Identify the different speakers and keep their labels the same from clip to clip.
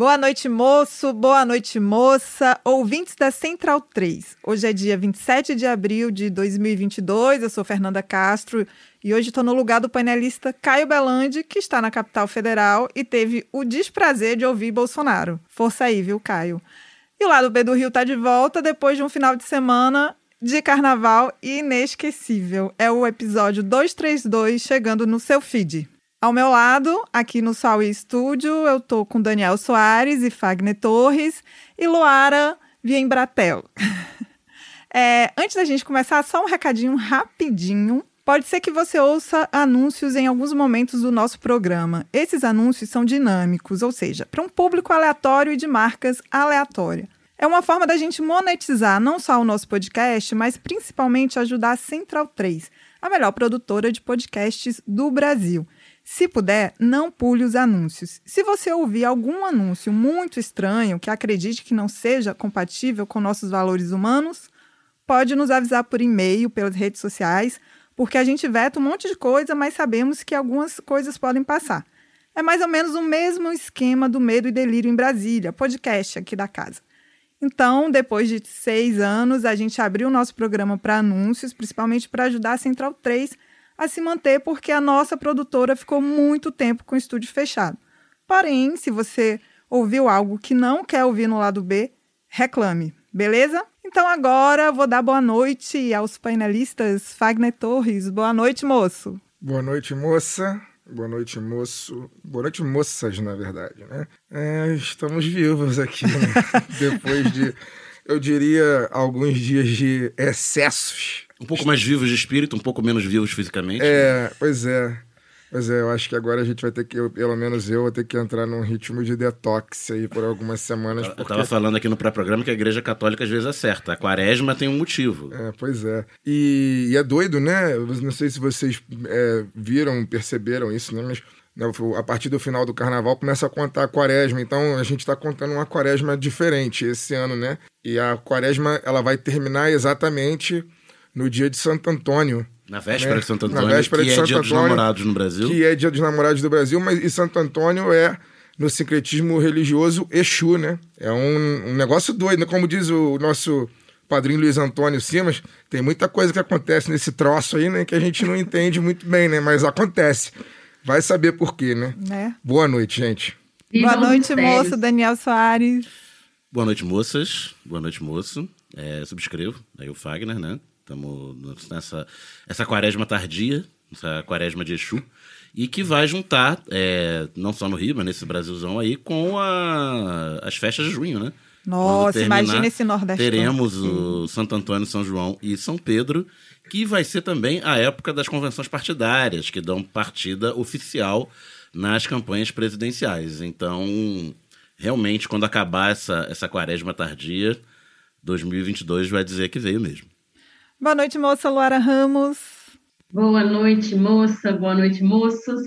Speaker 1: Boa noite, moço. Boa noite, moça. Ouvintes da Central 3. Hoje é dia 27 de abril de 2022. Eu sou Fernanda Castro e hoje estou no lugar do painelista Caio Belandi, que está na capital federal e teve o desprazer de ouvir Bolsonaro. Força aí, viu, Caio? E o lado B do Rio está de volta depois de um final de semana de carnaval inesquecível. É o episódio 232 chegando no seu feed. Ao meu lado, aqui no Saui Studio, eu tô com Daniel Soares e Fagner Torres e Luara Viembratel. É, antes da gente começar, só um recadinho rapidinho. Pode ser que você ouça anúncios em alguns momentos do nosso programa. Esses anúncios são dinâmicos, ou seja, para um público aleatório e de marcas aleatórias. É uma forma da gente monetizar não só o nosso podcast, mas principalmente ajudar a Central 3, a melhor produtora de podcasts do Brasil. Se puder, não pule os anúncios. Se você ouvir algum anúncio muito estranho que acredite que não seja compatível com nossos valores humanos, pode nos avisar por e-mail, pelas redes sociais, porque a gente veta um monte de coisa, mas sabemos que algumas coisas podem passar. É mais ou menos o mesmo esquema do Medo e Delírio em Brasília, podcast aqui da casa. Então, depois de seis anos, a gente abriu o nosso programa para anúncios, principalmente para ajudar a Central 3 a se manter, porque a nossa produtora ficou muito tempo com o estúdio fechado. Porém, se você ouviu algo que não quer ouvir no lado B, reclame, beleza? Então agora vou dar boa noite aos painelistas Fagner Torres. Boa noite, moço.
Speaker 2: Boa noite, moça. Boa noite, moço. Boa noite, moças, na verdade, né? É, estamos vivos aqui, né? Depois de, eu diria, alguns dias de excessos.
Speaker 3: Um pouco mais vivos de espírito, um pouco menos vivos fisicamente.
Speaker 2: É, pois é. Pois é, eu acho que agora a gente vai ter que, eu, pelo menos eu, vou ter que entrar num ritmo de detox aí por algumas semanas.
Speaker 3: Eu
Speaker 2: porque...
Speaker 3: tava falando aqui no pré-programa que a igreja católica às vezes acerta. A quaresma tem um motivo.
Speaker 2: É, pois é. E, e é doido, né? Eu Não sei se vocês é, viram, perceberam isso, né? Mas né, a partir do final do carnaval começa a contar a quaresma. Então a gente está contando uma quaresma diferente esse ano, né? E a quaresma ela vai terminar exatamente no dia de Santo Antônio.
Speaker 3: Na véspera
Speaker 2: né?
Speaker 3: de Santo
Speaker 2: Na
Speaker 3: Antônio,
Speaker 2: véspera
Speaker 3: que
Speaker 2: de
Speaker 3: é
Speaker 2: Santo
Speaker 3: dia dos
Speaker 2: Antônio,
Speaker 3: namorados no Brasil.
Speaker 2: Que é dia dos namorados do Brasil, mas e Santo Antônio é, no sincretismo religioso, Exu, né? É um, um negócio doido, né? Como diz o nosso padrinho Luiz Antônio Simas, tem muita coisa que acontece nesse troço aí, né? Que a gente não entende muito bem, né? Mas acontece. Vai saber por quê, né?
Speaker 1: Né?
Speaker 2: Boa noite, gente.
Speaker 1: Boa
Speaker 4: Vivam os
Speaker 1: noite, moço Daniel Soares.
Speaker 3: Boa noite, moças. Boa noite, moço. É, subscrevo, aí o Fagner, né? Estamos nessa essa quaresma tardia, essa quaresma de Exu, e que vai juntar, é, não só no Rio, mas nesse Brasilzão aí, com a- as festas de junho, né?
Speaker 1: Nossa,
Speaker 3: terminar,
Speaker 1: imagina esse Nordeste.
Speaker 3: Teremos o Santo Antônio, São João e São Pedro, que vai ser também a época das convenções partidárias, que dão partida oficial nas campanhas presidenciais. Então, realmente, quando acabar essa, essa quaresma tardia, 2022 vai dizer que veio mesmo.
Speaker 1: Boa noite, moça Luara Ramos.
Speaker 4: Boa noite, moça. Boa noite, moços.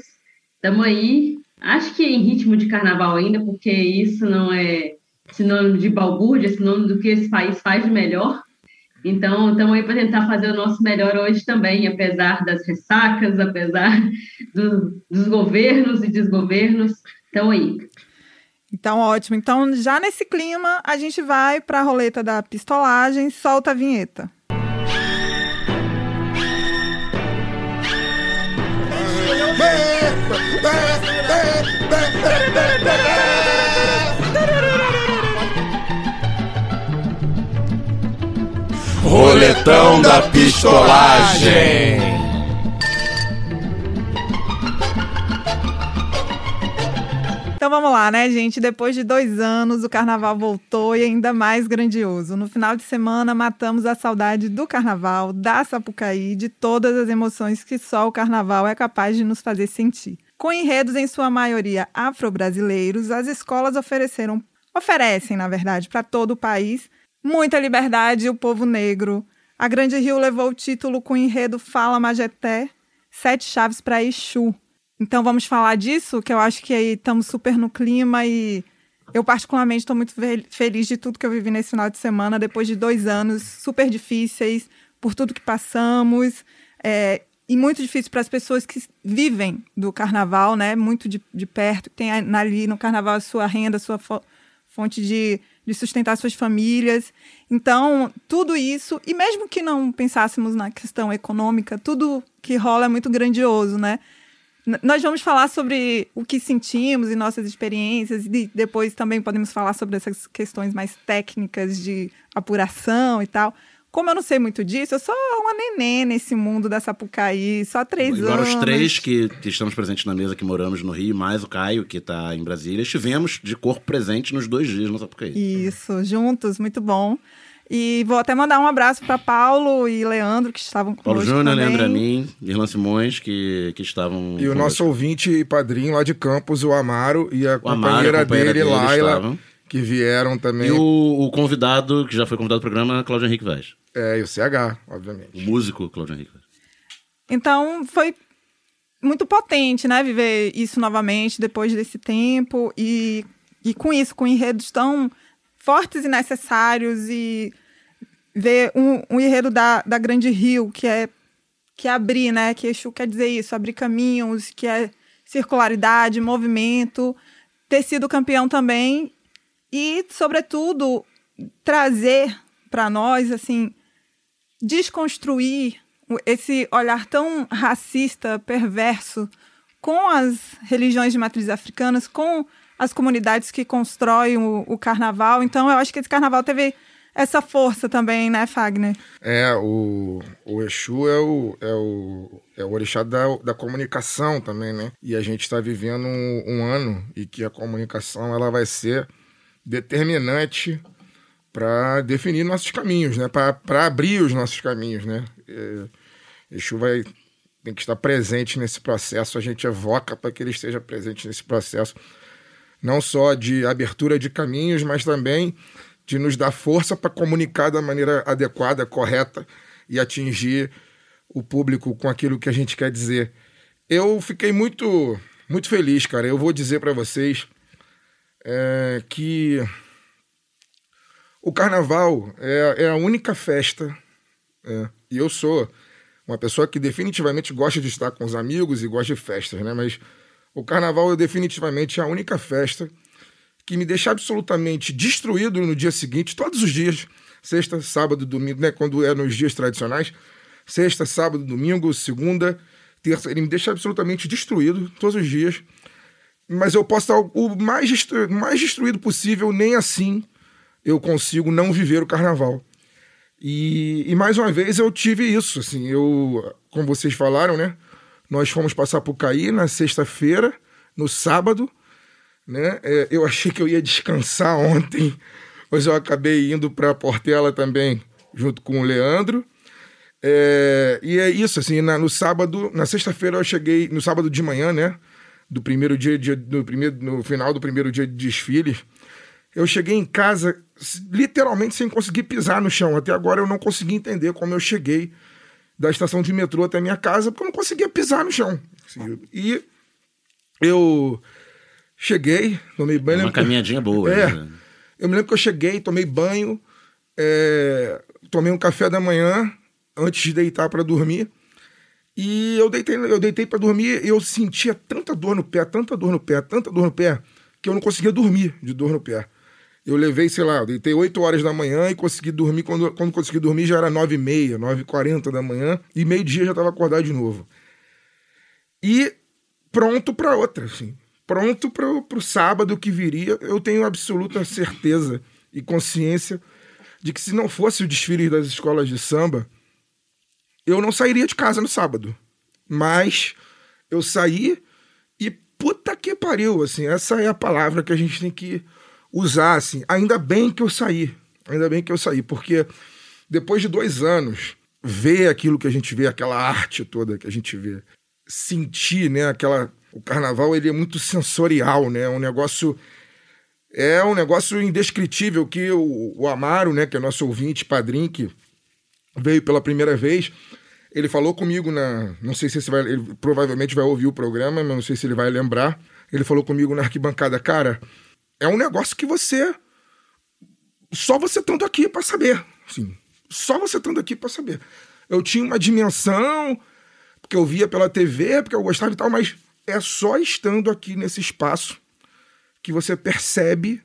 Speaker 4: Estamos aí. Acho que em ritmo de carnaval ainda, porque isso não é sinônimo de balbúrdia, é sinônimo do que esse país faz de melhor. Então, estamos aí para tentar fazer o nosso melhor hoje também, apesar das ressacas, apesar do- dos governos e desgovernos. Estamos aí.
Speaker 1: Então, ótimo. Então, já nesse clima, a gente vai para a roleta da pistolagem. Solta a vinheta.
Speaker 5: Roletão da pistolagem.
Speaker 1: Então vamos lá, né, gente? Depois de dois anos, o carnaval voltou e ainda mais grandioso. No final de semana, matamos a saudade do carnaval, da Sapucaí, de todas as emoções que só o carnaval é capaz de nos fazer sentir. Com enredos em sua maioria afro-brasileiros, as escolas ofereceram, oferecem, na verdade, para todo o país muita liberdade e o povo negro. A Grande Rio levou o título com o enredo Fala Majeté, Sete Chaves para Exu. Então vamos falar disso, que eu acho que aí estamos super no clima e eu particularmente estou muito fel- feliz de tudo que eu vivi nesse final de semana, depois de dois anos super difíceis, por tudo que passamos. É, e muito difícil para as pessoas que vivem do carnaval, né? Muito de, de perto, que tem ali no carnaval a sua renda, a sua fo- fonte de, de sustentar suas famílias. Então, tudo isso, e mesmo que não pensássemos na questão econômica, tudo que rola é muito grandioso, né? Nós vamos falar sobre o que sentimos e nossas experiências, e depois também podemos falar sobre essas questões mais técnicas de apuração e tal. Como eu não sei muito disso, eu sou uma neném nesse mundo da Sapucaí, só três
Speaker 3: Embora
Speaker 1: anos.
Speaker 3: os três que, que estamos presentes na mesa, que moramos no Rio, mais o Caio, que está em Brasília, estivemos de corpo presente nos dois dias no Sapucaí.
Speaker 1: Isso, juntos, muito bom. E vou até mandar um abraço para Paulo e Leandro, que estavam conosco
Speaker 3: Paulo Júnior. Leandro Amin, Irlan Simões, que, que estavam...
Speaker 2: E o nosso ouvinte e padrinho lá de Campos, o Amaro, e a
Speaker 3: O Amaro,
Speaker 2: companheira,
Speaker 3: a companheira
Speaker 2: dele,
Speaker 3: dele,
Speaker 2: Laila,
Speaker 3: estavam.
Speaker 2: que vieram também.
Speaker 3: E o, o convidado, que já foi convidado do programa, Cláudio Henrique Vaz.
Speaker 2: É, e o CH,
Speaker 3: O
Speaker 2: obviamente.
Speaker 3: músico Cláudio Henrique Vaz.
Speaker 1: Então foi muito potente, né, viver isso novamente depois desse tempo e, e com isso, com enredos tão fortes e necessários e ver um, um enredo da, da Grande Rio, que é que é abrir, né, que Exu quer dizer isso, abrir caminhos, que é circularidade, movimento, ter sido campeão também e, sobretudo, trazer para nós, assim, desconstruir esse olhar tão racista, perverso, com as religiões de matriz africanas, com as comunidades que constroem o, o carnaval. Então, eu acho que esse carnaval teve essa força também, né, Fagner?
Speaker 2: É, o, o Exu é o, é o, é o orixá da, da comunicação também, né? E a gente está vivendo um, um ano e que a comunicação ela vai ser determinante para definir nossos caminhos, né? Para abrir os nossos caminhos, né? É, Exu vai tem que estar presente nesse processo. A gente evoca para que ele esteja presente nesse processo, não só de abertura de caminhos, mas também de nos dar força para comunicar da maneira adequada, correta e atingir o público com aquilo que a gente quer dizer. Eu fiquei muito, muito feliz, cara. Eu vou dizer para vocês é, que o carnaval é, é a única festa, é, e eu sou uma pessoa que definitivamente gosta de estar com os amigos e gosta de festas, né? Mas o carnaval é definitivamente a única festa que me deixa absolutamente destruído no dia seguinte, todos os dias, sexta, sábado, domingo, né? Quando é nos dias tradicionais, sexta, sábado, domingo, segunda, terça, ele me deixa absolutamente destruído todos os dias. Mas eu posso estar o mais, destru- mais destruído possível, nem assim eu consigo não viver o carnaval. E, e mais uma vez eu tive isso, assim, eu, como vocês falaram, né? Nós fomos passar por Caí na sexta-feira, no sábado, né? É, eu achei que eu ia descansar ontem, mas eu acabei indo para Portela também, junto com o Leandro. É, e é isso, assim, na- no sábado, na sexta-feira eu cheguei, no sábado de manhã, né? Do primeiro dia, de, do primeiro, no final do primeiro dia de desfile, eu cheguei em casa literalmente sem conseguir pisar no chão. Até agora eu não consegui entender como eu cheguei da estação de metrô até a minha casa, porque eu não conseguia pisar no chão. E eu cheguei, tomei banho.
Speaker 3: Uma
Speaker 2: lembro que-
Speaker 3: caminhadinha boa.
Speaker 2: É.
Speaker 3: né?
Speaker 2: Eu me lembro que eu cheguei, tomei banho, é, tomei um café da manhã antes de deitar para dormir. E eu deitei, eu deitei para dormir e eu sentia tanta dor no pé, tanta dor no pé, tanta dor no pé, que eu não conseguia dormir de dor no pé. Eu levei, sei lá, eu deitei 8 horas da manhã e consegui dormir. Quando, quando consegui dormir já era 9 e meia, 9 e 40 da manhã, e meio-dia já estava acordado de novo. E pronto para outra, assim. Pronto para o sábado que viria. Eu tenho absoluta certeza e consciência de que se não fosse o desfile das escolas de samba, eu não sairia de casa no sábado. Mas eu saí e puta que pariu, assim, essa é a palavra que a gente tem que usar, assim. Ainda bem que eu saí, ainda bem que eu saí, porque depois de dois anos, ver aquilo que a gente vê, aquela arte toda que a gente vê, sentir, né, aquela, O carnaval ele é muito sensorial, né? É um negócio é um negócio indescritível que o, o Amaro, né, que é nosso ouvinte, padrinho, que veio pela primeira vez, ele falou comigo na, não sei se você vai, ele provavelmente vai ouvir o programa, mas não sei se ele vai lembrar. Ele falou comigo na arquibancada, cara, é um negócio que você só você estando aqui para saber, assim, só você estando aqui para saber. Eu tinha uma dimensão porque eu via pela TV, porque eu gostava e tal, mas é só estando aqui nesse espaço que você percebe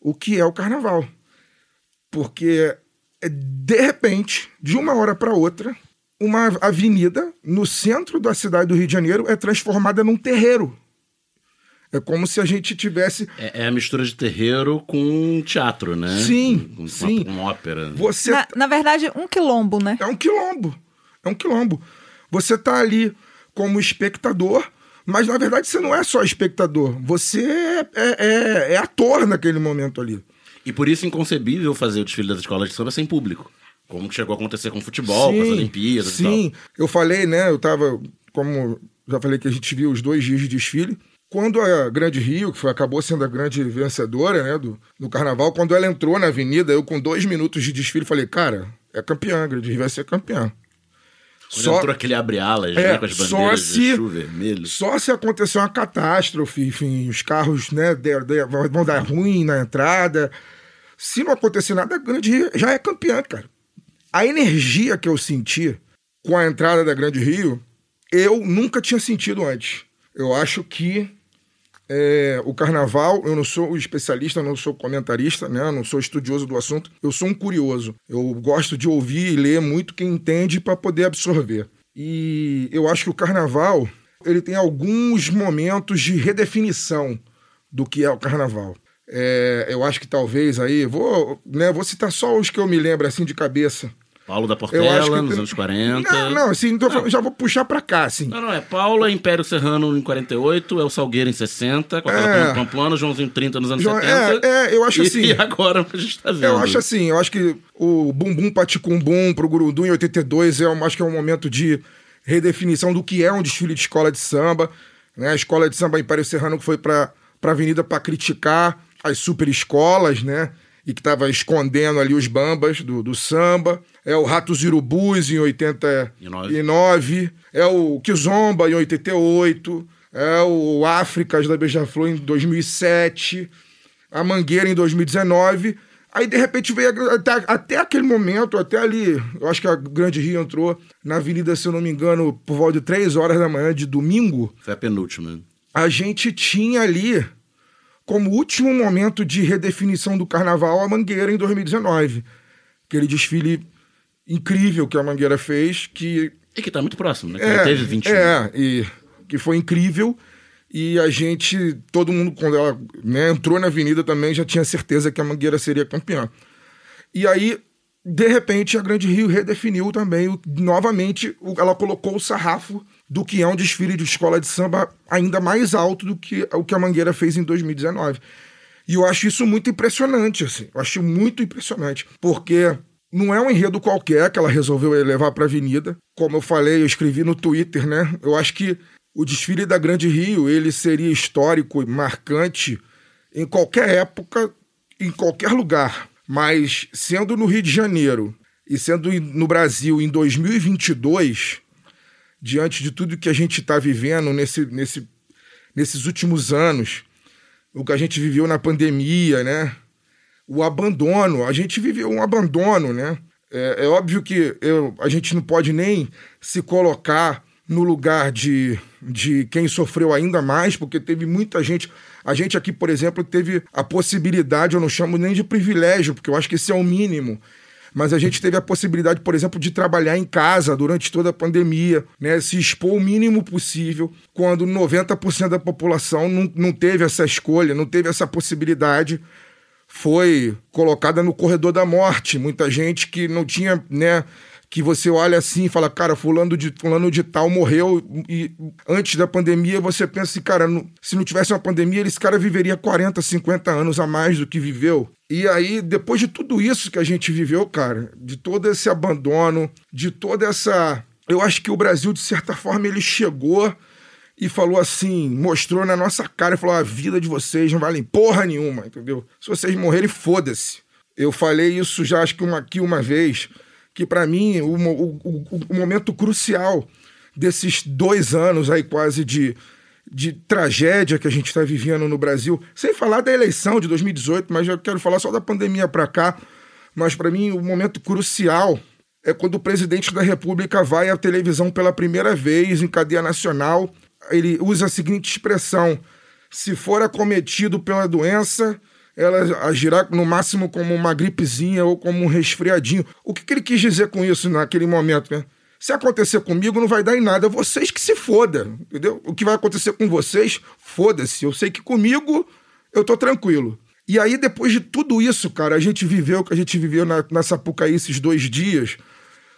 Speaker 2: o que é o carnaval. Porque, é, de repente, de uma hora para outra, uma avenida no centro da cidade do Rio de Janeiro é transformada num terreiro. É como se a gente tivesse.
Speaker 3: É, é a mistura de terreiro com teatro, né?
Speaker 2: Sim,
Speaker 3: com,
Speaker 2: sim.
Speaker 3: Com ópera.
Speaker 2: Você
Speaker 1: Na, na verdade, um quilombo, né?
Speaker 2: é um quilombo. É um quilombo. Você tá ali como espectador, mas na verdade você não é só espectador. Você é, é- é ator naquele momento ali.
Speaker 3: E por isso é inconcebível fazer o desfile das escolas de samba sem público. Como que chegou a acontecer com o futebol, com as Olimpíadas e tal.
Speaker 2: Sim, eu falei, né? Eu tava, como já falei que a gente viu os dois dias de desfile. Quando a Grande Rio, que foi, acabou sendo a grande vencedora né, do, do carnaval, quando ela entrou na avenida, eu com dois minutos de desfile falei, cara, é campeã, a Grande Rio vai ser campeã.
Speaker 3: Quando
Speaker 2: Só-
Speaker 3: entrou aquele abre-alas,
Speaker 2: É,
Speaker 3: né, com as
Speaker 2: só
Speaker 3: bandeiras
Speaker 2: se-
Speaker 3: de vermelho.
Speaker 2: Só se acontecer uma catástrofe, enfim, os carros né, der- der- vão dar ruim na entrada. Se não acontecer nada, a Grande Rio já é campeã, cara. A energia que eu senti com a entrada da Grande Rio, eu nunca tinha sentido antes. Eu acho que é, o carnaval, eu não sou especialista, não sou comentarista, né? não sou estudioso do assunto, eu sou um curioso. Eu gosto de ouvir e ler muito quem entende para poder absorver. E eu acho que o carnaval, ele tem alguns momentos de redefinição do que é o carnaval. É, eu acho que talvez aí, vou, né, vou citar só os que eu me lembro assim de cabeça.
Speaker 3: Paulo da
Speaker 2: Eu
Speaker 3: Portela, nos
Speaker 2: tem-
Speaker 3: anos 40.
Speaker 2: Não, não, assim, tô falando- já vou puxar pra cá, assim.
Speaker 3: Não, não, é Paula, Império Serrano em 48, é o Salgueiro em 60, com a
Speaker 2: É.
Speaker 3: é. Pamplona, Joãozinho 30 nos anos
Speaker 2: João-
Speaker 3: 70.
Speaker 2: é, é, eu acho
Speaker 3: e,
Speaker 2: assim-
Speaker 3: E agora a gente tá vendo.
Speaker 2: Eu acho assim, eu acho que o Bumbum Paticumbum pro Gurundum em 82 é, um- acho que é um momento de redefinição do que é um desfile de escola de samba. Né? A escola de samba Império Serrano que foi pra, pra avenida para criticar as super escolas, né? E que tava escondendo ali os bambas do, do samba. É o Ratos Irubus em 89. É o Kizomba em 88. É o Áfricas da Beija-Flor em 2007 a Mangueira em 2019. Aí, de repente, veio até, até aquele momento, até ali, eu acho que a Grande Rio entrou na avenida, se eu não me engano, por volta de 3 horas da manhã de domingo.
Speaker 3: Foi a penúltima.
Speaker 2: A gente tinha ali, como último momento de redefinição do carnaval, a Mangueira em 2019. Aquele desfile incrível que a Mangueira fez, que
Speaker 3: E que tá muito próximo, né? Que já teve 21.
Speaker 2: é, e que foi incrível. E a gente, todo mundo, quando ela né, entrou na avenida também, já tinha certeza que a Mangueira seria campeã. E aí, de repente, a Grande Rio redefiniu também, novamente, ela colocou o sarrafo do que é um desfile de escola de samba ainda mais alto do que o que a Mangueira fez em 2019. E eu acho isso muito impressionante, assim. Eu acho muito impressionante. Porque não é um enredo qualquer que ela resolveu levar para a avenida. Como eu falei, eu escrevi no Twitter, né? Eu acho que o desfile da Grande Rio, ele seria histórico e marcante em qualquer época, em qualquer lugar. Mas sendo no Rio de Janeiro e sendo no Brasil em 2022, diante de tudo que a gente está vivendo nesse, nesse, nesses últimos anos, o que a gente viveu na pandemia, né? O abandono, a gente viveu um abandono, né? É, é óbvio que eu, a gente não pode nem se colocar no lugar de, de quem sofreu ainda mais, porque teve muita gente. A gente aqui, por exemplo, teve a possibilidade, eu não chamo nem de privilégio, porque eu acho que esse é o mínimo, mas a gente teve a possibilidade, por exemplo, de trabalhar em casa durante toda a pandemia, né? se expor o mínimo possível, quando 90% da população não, não teve essa escolha, não teve essa possibilidade, foi colocada no corredor da morte. Muita gente que não tinha, né? Que você olha assim e fala, cara, fulano de, fulano de tal morreu e antes da pandemia você pensa assim, cara, se não tivesse uma pandemia, esse cara viveria 40, 50 anos a mais do que viveu. E aí, depois de tudo isso que a gente viveu, cara, de todo esse abandono, de toda essa. Eu acho que o Brasil, de certa forma, ele chegou e falou assim, mostrou na nossa cara e falou: a vida de vocês não vale porra nenhuma, entendeu? Se vocês morrerem, foda-se. Eu falei isso já acho que uma, aqui uma vez, que para mim o, o, o, momento crucial desses dois anos aí quase de, de tragédia que a gente está vivendo no Brasil, sem falar da eleição de 2018, mas eu quero falar só da pandemia para cá. Mas para mim o momento crucial é quando o presidente da República vai à televisão pela primeira vez em cadeia nacional. Ele usa a seguinte expressão: se for acometido pela doença, ela agirá no máximo como uma gripezinha ou como um resfriadinho. O que, que ele quis dizer com isso naquele momento, né? Se acontecer comigo, não vai dar em nada. Vocês que se fodam, entendeu? O que vai acontecer com vocês, foda-se. Eu sei que comigo eu tô tranquilo. E aí, depois de tudo isso, cara, a gente viveu o que a gente viveu na, na Sapucaí esses dois dias.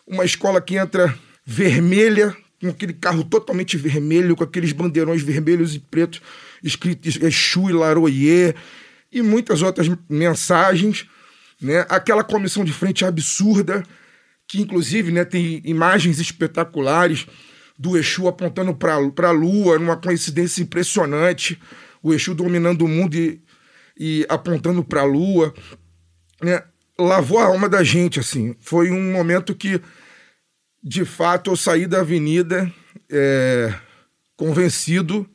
Speaker 2: Uma escola que entra vermelha, com aquele carro totalmente vermelho, com aqueles bandeirões vermelhos e pretos escritos Exu e Laroyer e muitas outras mensagens, né? Aquela comissão de frente absurda, que inclusive né, tem imagens espetaculares do Exu apontando para a Lua, numa coincidência impressionante, o Exu dominando o mundo e, e apontando para a Lua, né? Lavou a alma da gente, assim. Foi um momento que, de fato, eu saí da avenida é, convencido,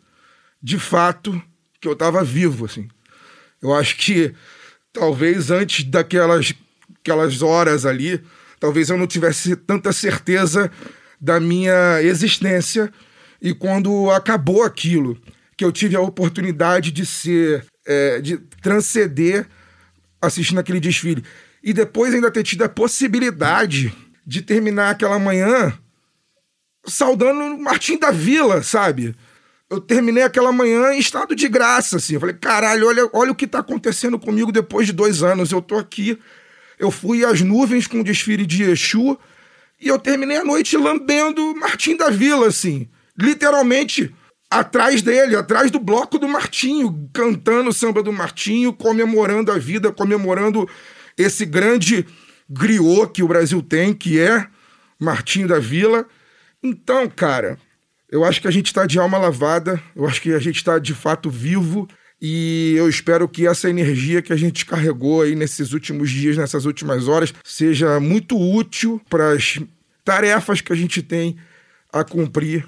Speaker 2: de fato, que eu estava vivo, assim. Eu acho que talvez antes daquelas aquelas horas ali, talvez eu não tivesse tanta certeza da minha existência. E quando acabou aquilo, que eu tive a oportunidade de ser, é, de transcender assistindo aquele desfile. E depois ainda ter tido a possibilidade de terminar aquela manhã saudando Martim da Vila, sabe? Eu terminei aquela manhã em estado de graça, assim. Eu falei, caralho, olha, olha o que tá acontecendo comigo depois de dois anos. Eu tô aqui, eu fui às nuvens com o desfile de Exu e eu terminei a noite lambendo Martim da Vila, assim. Literalmente atrás dele, atrás do bloco do Martinho, cantando o samba do Martinho, comemorando a vida, comemorando esse grande griot que o Brasil tem, que é Martinho da Vila. Então, cara, eu acho que a gente está de alma lavada, eu acho que a gente está de fato vivo e eu espero que essa energia que a gente carregou aí nesses últimos dias, nessas últimas horas, seja muito útil para as tarefas que a gente tem a cumprir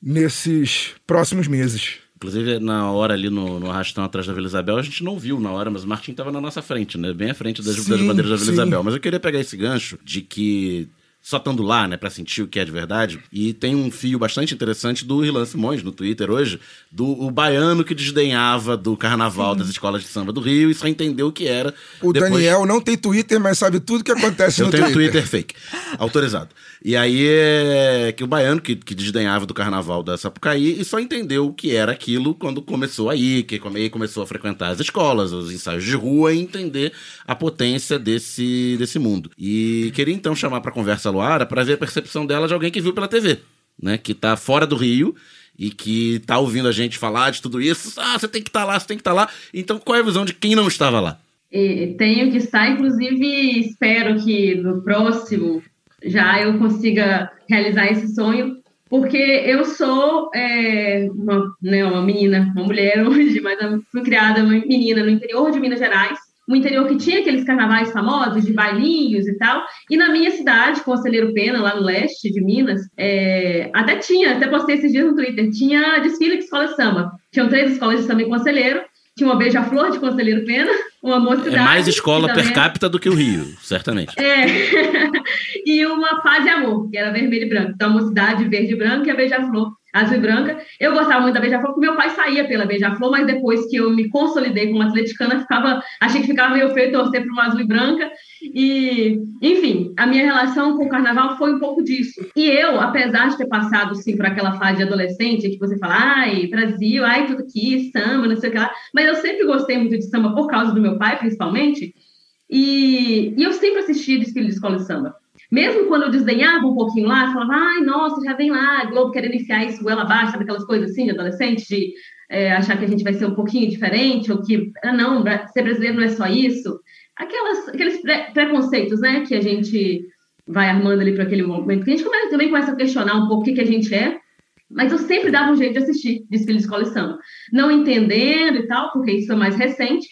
Speaker 2: nesses próximos meses.
Speaker 3: Inclusive, na hora ali no, no arrastão atrás da Vila Isabel, a gente não viu na hora, mas o Martim estava na nossa frente, né? Bem à frente das,
Speaker 2: Sim,
Speaker 3: das bandeiras da Vila
Speaker 2: sim.
Speaker 3: Isabel. Mas eu queria pegar esse gancho de que só estando lá, né, pra sentir o que é de verdade. E tem um fio bastante interessante do Rilan Simões no Twitter hoje, do o baiano que desdenhava do carnaval das escolas de samba do Rio e só entendeu o que era.
Speaker 2: O
Speaker 3: depois-
Speaker 2: Daniel não tem Twitter, mas sabe tudo que acontece
Speaker 3: Eu
Speaker 2: no
Speaker 3: tenho um
Speaker 2: Twitter.
Speaker 3: Twitter fake, autorizado. E aí é que o baiano que, que desdenhava do carnaval da Sapucaí e só entendeu o que era aquilo quando começou aí, que aí começou a frequentar as escolas, os ensaios de rua e entender a potência desse, desse mundo. E queria então chamar para conversa Luara para ver a percepção dela de alguém que viu pela TV, né? Que tá fora do Rio e que tá ouvindo a gente falar de tudo isso. Ah, você tem que estar lá, você tem que estar lá. Então qual é a visão de quem não estava lá?
Speaker 4: Tenho que estar, inclusive, espero que no próximo já eu consiga realizar esse sonho, porque eu sou é, uma, né, uma menina, uma mulher hoje, mas fui criada uma menina no interior de Minas Gerais, um interior que tinha aqueles carnavais famosos de bailinhos e tal, e na minha cidade, Conselheiro Pena, lá no leste de Minas, é, até tinha, até postei esses dias no Twitter, tinha desfile de escola de samba. Tinham três escolas de samba em Conselheiro, tinha uma beija-flor de Conselheiro Pena, uma mocidade.
Speaker 3: É mais escola per capita do que o Rio, certamente.
Speaker 4: é. e uma paz e amor, que era vermelho e branco. Então, a mocidade verde e branca e a beija-flor azul e branca. Eu gostava muito da beija-flor, porque meu pai saía pela beija-flor, mas depois que eu me consolidei como atleticana, ficava, achei que ficava meio feio torcer para uma azul e branca. E, enfim, a minha relação com o carnaval foi um pouco disso. E eu, apesar de ter passado, sim, por aquela fase de adolescente, que você fala, ai, Brasil, ai, tudo aqui, samba, não sei o que lá, mas eu sempre gostei muito de samba por causa do meu pai, principalmente. E, e eu sempre assisti desfile de escola de samba. Mesmo quando eu desdenhava um pouquinho lá, falava, ai, nossa, já vem lá, Globo querendo enfiar isso goela abaixo, sabe aquelas coisas assim de adolescente, de é, achar que a gente vai ser um pouquinho diferente, ou que, ah, não, ser brasileiro não é só isso. Aquelas, aqueles pre- preconceitos, né, que a gente vai armando ali para aquele momento, que a gente come- também começa a questionar um pouco o que, que a gente é, Mas eu sempre dava um jeito de assistir desfile de escola de samba. Não entendendo e tal, porque isso é mais recente.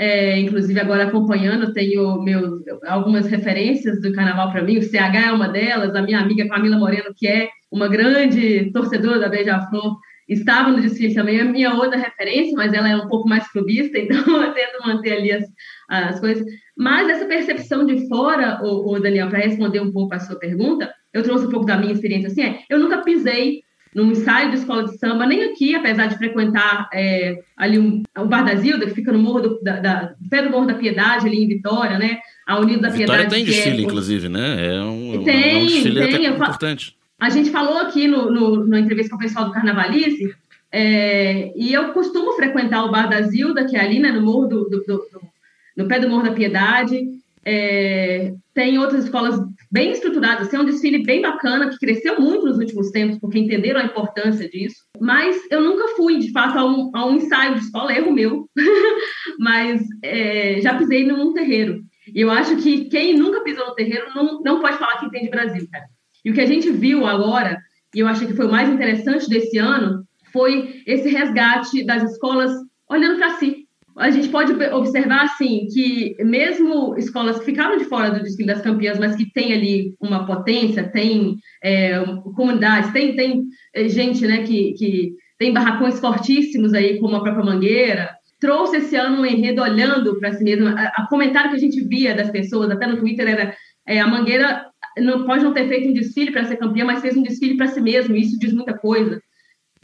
Speaker 4: É, inclusive, agora acompanhando, tenho meu, algumas referências do carnaval para mim. O CH é uma delas, a minha amiga Camila Moreno, que é uma grande torcedora da Beija-Flor, estava no desfile também. É minha outra referência, mas ela é um pouco mais clubista, então eu tento manter ali as, as coisas. Mas essa percepção de fora, o Daniel, para responder um pouco a sua pergunta, eu trouxe um pouco da minha experiência assim, é, eu nunca pisei num ensaio de escola de samba, nem aqui, apesar de frequentar é, ali um, o Bar da Zilda, que fica no morro do, da, da, pé do Morro da Piedade, ali em Vitória, né? A Unido da
Speaker 3: Vitória
Speaker 4: Piedade.
Speaker 3: tem desfile,
Speaker 4: é,
Speaker 3: inclusive, né? É um,
Speaker 4: tem,
Speaker 3: é um desfile
Speaker 4: tem,
Speaker 3: importante.
Speaker 4: A gente falou aqui no, no, na entrevista com o pessoal do Carnavalize, é, e eu costumo frequentar o Bar da Zilda, que é ali, né, no morro do, do, do- do- no pé do Morro da Piedade. É, tem outras escolas bem estruturadas, assim, é um desfile bem bacana, que cresceu muito nos últimos tempos, porque entenderam a importância disso. Mas eu nunca fui, de fato, a um, a um ensaio de escola, erro meu, mas é, já pisei num terreiro. E eu acho que quem nunca pisou no terreiro não, não pode falar que entende Brasil, cara. E o que a gente viu agora, e eu achei que foi o mais interessante desse ano, foi esse resgate das escolas olhando para si. A gente pode observar, assim, que mesmo escolas que ficaram de fora do desfile das campeãs, mas que tem ali uma potência, tem é, comunidades, tem, tem é, gente, né, que, que tem barracões fortíssimos aí, como a própria Mangueira, trouxe esse ano um enredo olhando para si mesmo. A, comentário que a gente via das pessoas, até no Twitter, era é, a Mangueira não, pode não ter feito um desfile para ser campeã, mas fez um desfile para si mesmo, e isso diz muita coisa,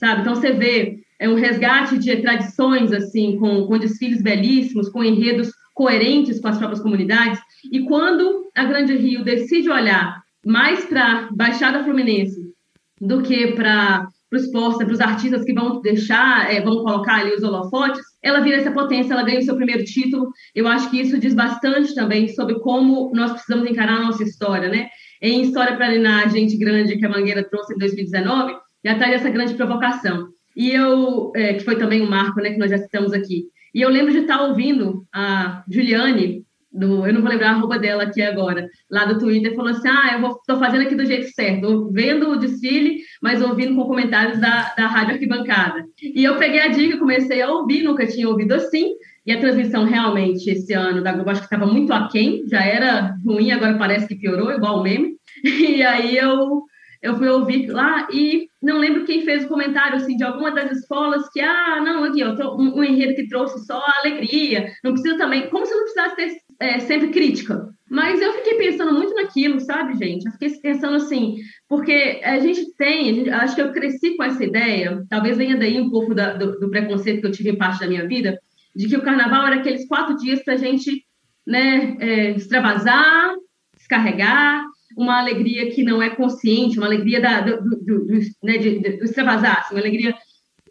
Speaker 4: sabe? Então você vê é um resgate de tradições, assim, com, com desfiles belíssimos, com enredos coerentes com as próprias comunidades, e quando a Grande Rio decide olhar mais para Baixada Fluminense do que para os postos, para os artistas que vão deixar, é, vão colocar ali os holofotes, ela vira essa potência, ela ganha o seu primeiro título. Eu acho que isso diz bastante também sobre como nós precisamos encarar a nossa história, né? Em História para Alinar, Gente Grande, que a Mangueira trouxe em 2019, já traz essa grande provocação. E eu, é, que foi também um marco, né, que nós já citamos aqui. E eu lembro de estar ouvindo a Juliane, do, eu não vou lembrar a arroba dela aqui agora, lá do Twitter, falou assim: ah, eu estou fazendo aqui do jeito certo, vendo o desfile, mas ouvindo com comentários da, da Rádio Arquibancada. E eu peguei a dica, comecei a ouvir, nunca tinha ouvido assim, e a transmissão realmente esse ano da Globo acho que estava muito aquém, já era ruim, agora parece que piorou, igual o meme. E aí eu, eu fui ouvir lá e não lembro quem fez o comentário assim, de alguma das escolas que, ah, não, aqui, ó, um, um enredo que trouxe só a alegria, não precisa também, como se não precisasse ter é, sempre crítica. Mas eu fiquei pensando muito naquilo, sabe, gente? Eu fiquei pensando assim, porque a gente tem, a gente, acho que eu cresci com essa ideia, talvez venha daí um pouco da, do, do, preconceito que eu tive em parte da minha vida, de que o carnaval era aqueles quatro dias para a gente né, é, extravasar, descarregar, uma alegria que não é consciente, uma alegria da, do, do, do, né, de, de, do extravasar, assim, uma alegria.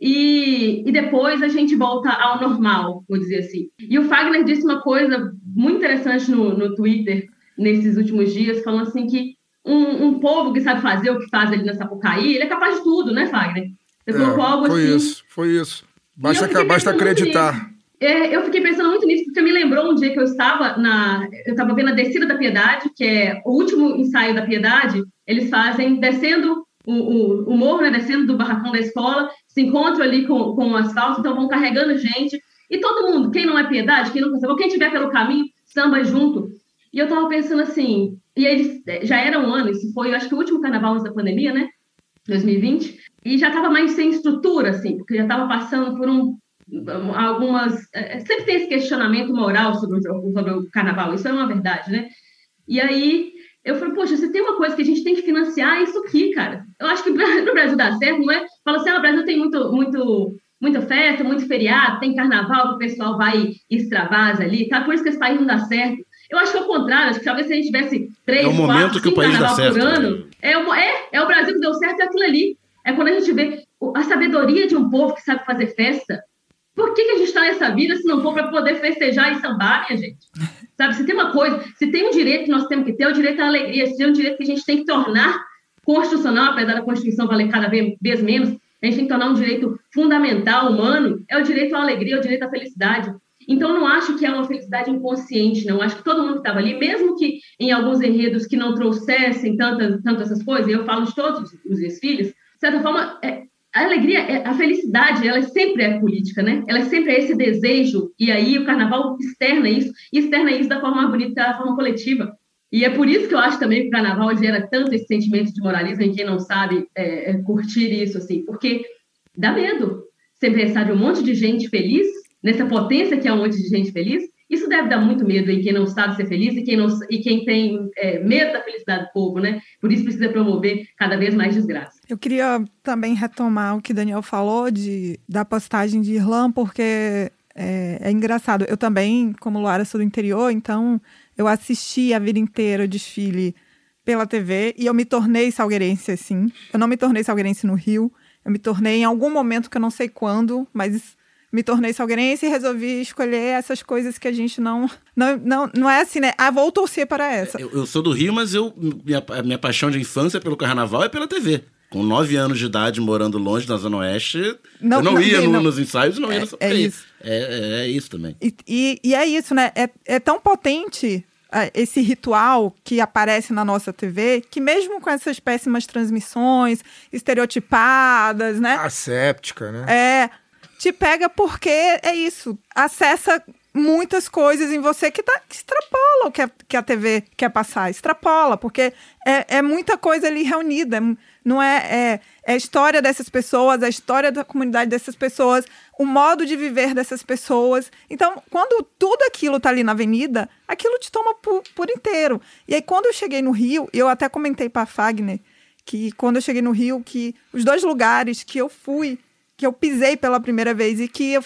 Speaker 4: E, e depois a gente volta ao normal, vou dizer assim. E o Fagner disse uma coisa muito interessante no, no Twitter nesses últimos dias, falando assim que um, um, povo que sabe fazer o que faz ali na Sapucaí, ele é capaz de tudo, né, Fagner?
Speaker 2: Você colocou é, algo foi assim. Foi isso, foi isso. Basta, basta acreditar.
Speaker 4: É, eu fiquei pensando muito nisso, porque me lembrou um dia que eu estava na. Eu estava vendo a Descida da Piedade, que é o último ensaio da Piedade, eles fazem descendo o, o, o morro, né, descendo do barracão da escola, se encontram ali com, com o asfalto, então vão carregando gente. E todo mundo, quem não é piedade, quem não consegue, quem tiver pelo caminho, samba junto. E eu estava pensando assim, e eles já era um ano, isso foi, eu acho que o último carnaval antes da pandemia, né? 2020, e já estava mais sem estrutura, assim, porque já estava passando por um algumas. Sempre tem esse questionamento moral sobre o, sobre o carnaval, isso é uma verdade, né? E aí eu falei, poxa, se tem uma coisa que a gente tem que financiar, é isso aqui, cara. Eu acho que no Brasil dá certo, não é? Fala assim, ah, o Brasil tem muito, muito, muita festa, muito feriado, tem carnaval, que o pessoal vai e extravasa ali, tá? Por isso que esse país não dá certo. Eu acho que é o contrário, acho que talvez se a gente tivesse três,
Speaker 3: é
Speaker 4: quatro,
Speaker 3: que o país dá certo.
Speaker 4: ano, é, o, é, é o Brasil que deu certo, é aquilo ali. É quando a gente vê a sabedoria de um povo que sabe fazer festa, por que, que a gente está nessa vida se não for para poder festejar e sambar, minha gente? Sabe, se tem uma coisa, se tem um direito que nós temos que ter, é o direito à alegria, se tem um direito que a gente tem que tornar constitucional, apesar da Constituição valer cada vez menos, a gente tem que tornar um direito fundamental, humano, é o direito à alegria, é o direito à felicidade. Então, não acho que é uma felicidade inconsciente, não. Acho que todo mundo que estava ali, mesmo que em alguns enredos que não trouxessem tantas, tantas essas coisas, e eu falo de todos os desfiles, certa forma, é, a alegria, é- a felicidade, ela sempre é política, né? Ela sempre é esse desejo, e aí o carnaval externa isso, e externa isso da forma bonita, da forma coletiva. E é por isso que eu acho também que o carnaval gera tanto esse sentimento de moralismo em quem não sabe é, é, curtir isso, assim, porque dá medo. Você pensar de um monte de gente feliz, nessa potência que é um monte de gente feliz, isso deve dar muito medo em quem não sabe ser feliz e quem, não, e quem tem é, medo da felicidade do povo, né? Por isso precisa promover cada vez mais desgraça.
Speaker 1: Eu queria também retomar o que Daniel falou de, da postagem de Irlã, porque é, é engraçado. Eu também, como Luara, sou do interior, então eu assisti a vida inteira o desfile pela TV e eu me tornei salgueirense, assim. Eu não me tornei salgueirense no Rio, eu me tornei em algum momento que eu não sei quando, mas me tornei salgueirense e resolvi escolher essas coisas que a gente não. Não, não, não é assim, né? Ah, vou torcer para essa.
Speaker 3: Eu, eu sou do Rio, mas eu minha, a minha paixão de infância pelo carnaval é pela TV. Com nove anos de idade, morando longe da Zona Oeste,
Speaker 1: Não-
Speaker 3: eu não,
Speaker 1: não-
Speaker 3: ia no-
Speaker 1: não.
Speaker 3: nos ensaios e não ia
Speaker 1: É-
Speaker 3: na
Speaker 1: é
Speaker 3: Sapucaí.
Speaker 1: isso.
Speaker 3: É, é, é isso também.
Speaker 1: E, e, e é isso, né? É, é tão potente ah, esse ritual que aparece na nossa TV que, mesmo com essas péssimas transmissões, estereotipadas, né?
Speaker 2: Asséptica, né?
Speaker 1: É, te pega porque é isso. Acessa muitas coisas em você que, tá, que extrapola o que a, que a TV quer passar. Extrapola, porque é, é muita coisa ali reunida. Não é, é, é a história dessas pessoas, a história da comunidade dessas pessoas, o modo de viver dessas pessoas. Então, quando tudo aquilo tá ali na avenida, aquilo te toma por, por inteiro. E aí, quando eu cheguei no Rio, eu até comentei para Fagner que quando eu cheguei no Rio, que os dois lugares que eu fui, que eu pisei pela primeira vez e que eu,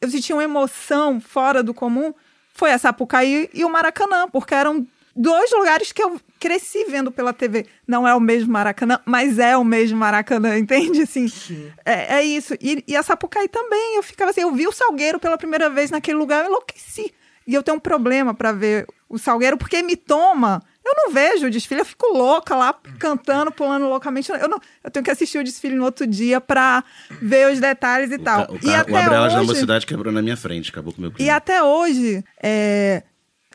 Speaker 1: eu senti uma emoção fora do comum, foi a Sapucaí e o Maracanã, porque eram dois lugares que eu cresci vendo pela TV. Não é o mesmo Maracanã, mas é o mesmo Maracanã, entende? Assim, é, é isso. E, e a Sapucaí também, eu ficava assim, eu vi o Salgueiro pela primeira vez naquele lugar, eu enlouqueci. E eu tenho um problema para ver o Salgueiro, porque me toma. Eu não vejo o desfile, eu fico louca lá, cantando, pulando loucamente. Eu, não, eu tenho que assistir o desfile no outro dia para ver os detalhes e
Speaker 3: O,
Speaker 1: tal.
Speaker 3: ca- o,
Speaker 1: e
Speaker 3: ca- o
Speaker 1: até
Speaker 3: Abrela da
Speaker 1: hoje,
Speaker 3: Mocidade quebrou na minha frente, acabou com o meu
Speaker 1: e
Speaker 3: clima.
Speaker 1: até hoje, é,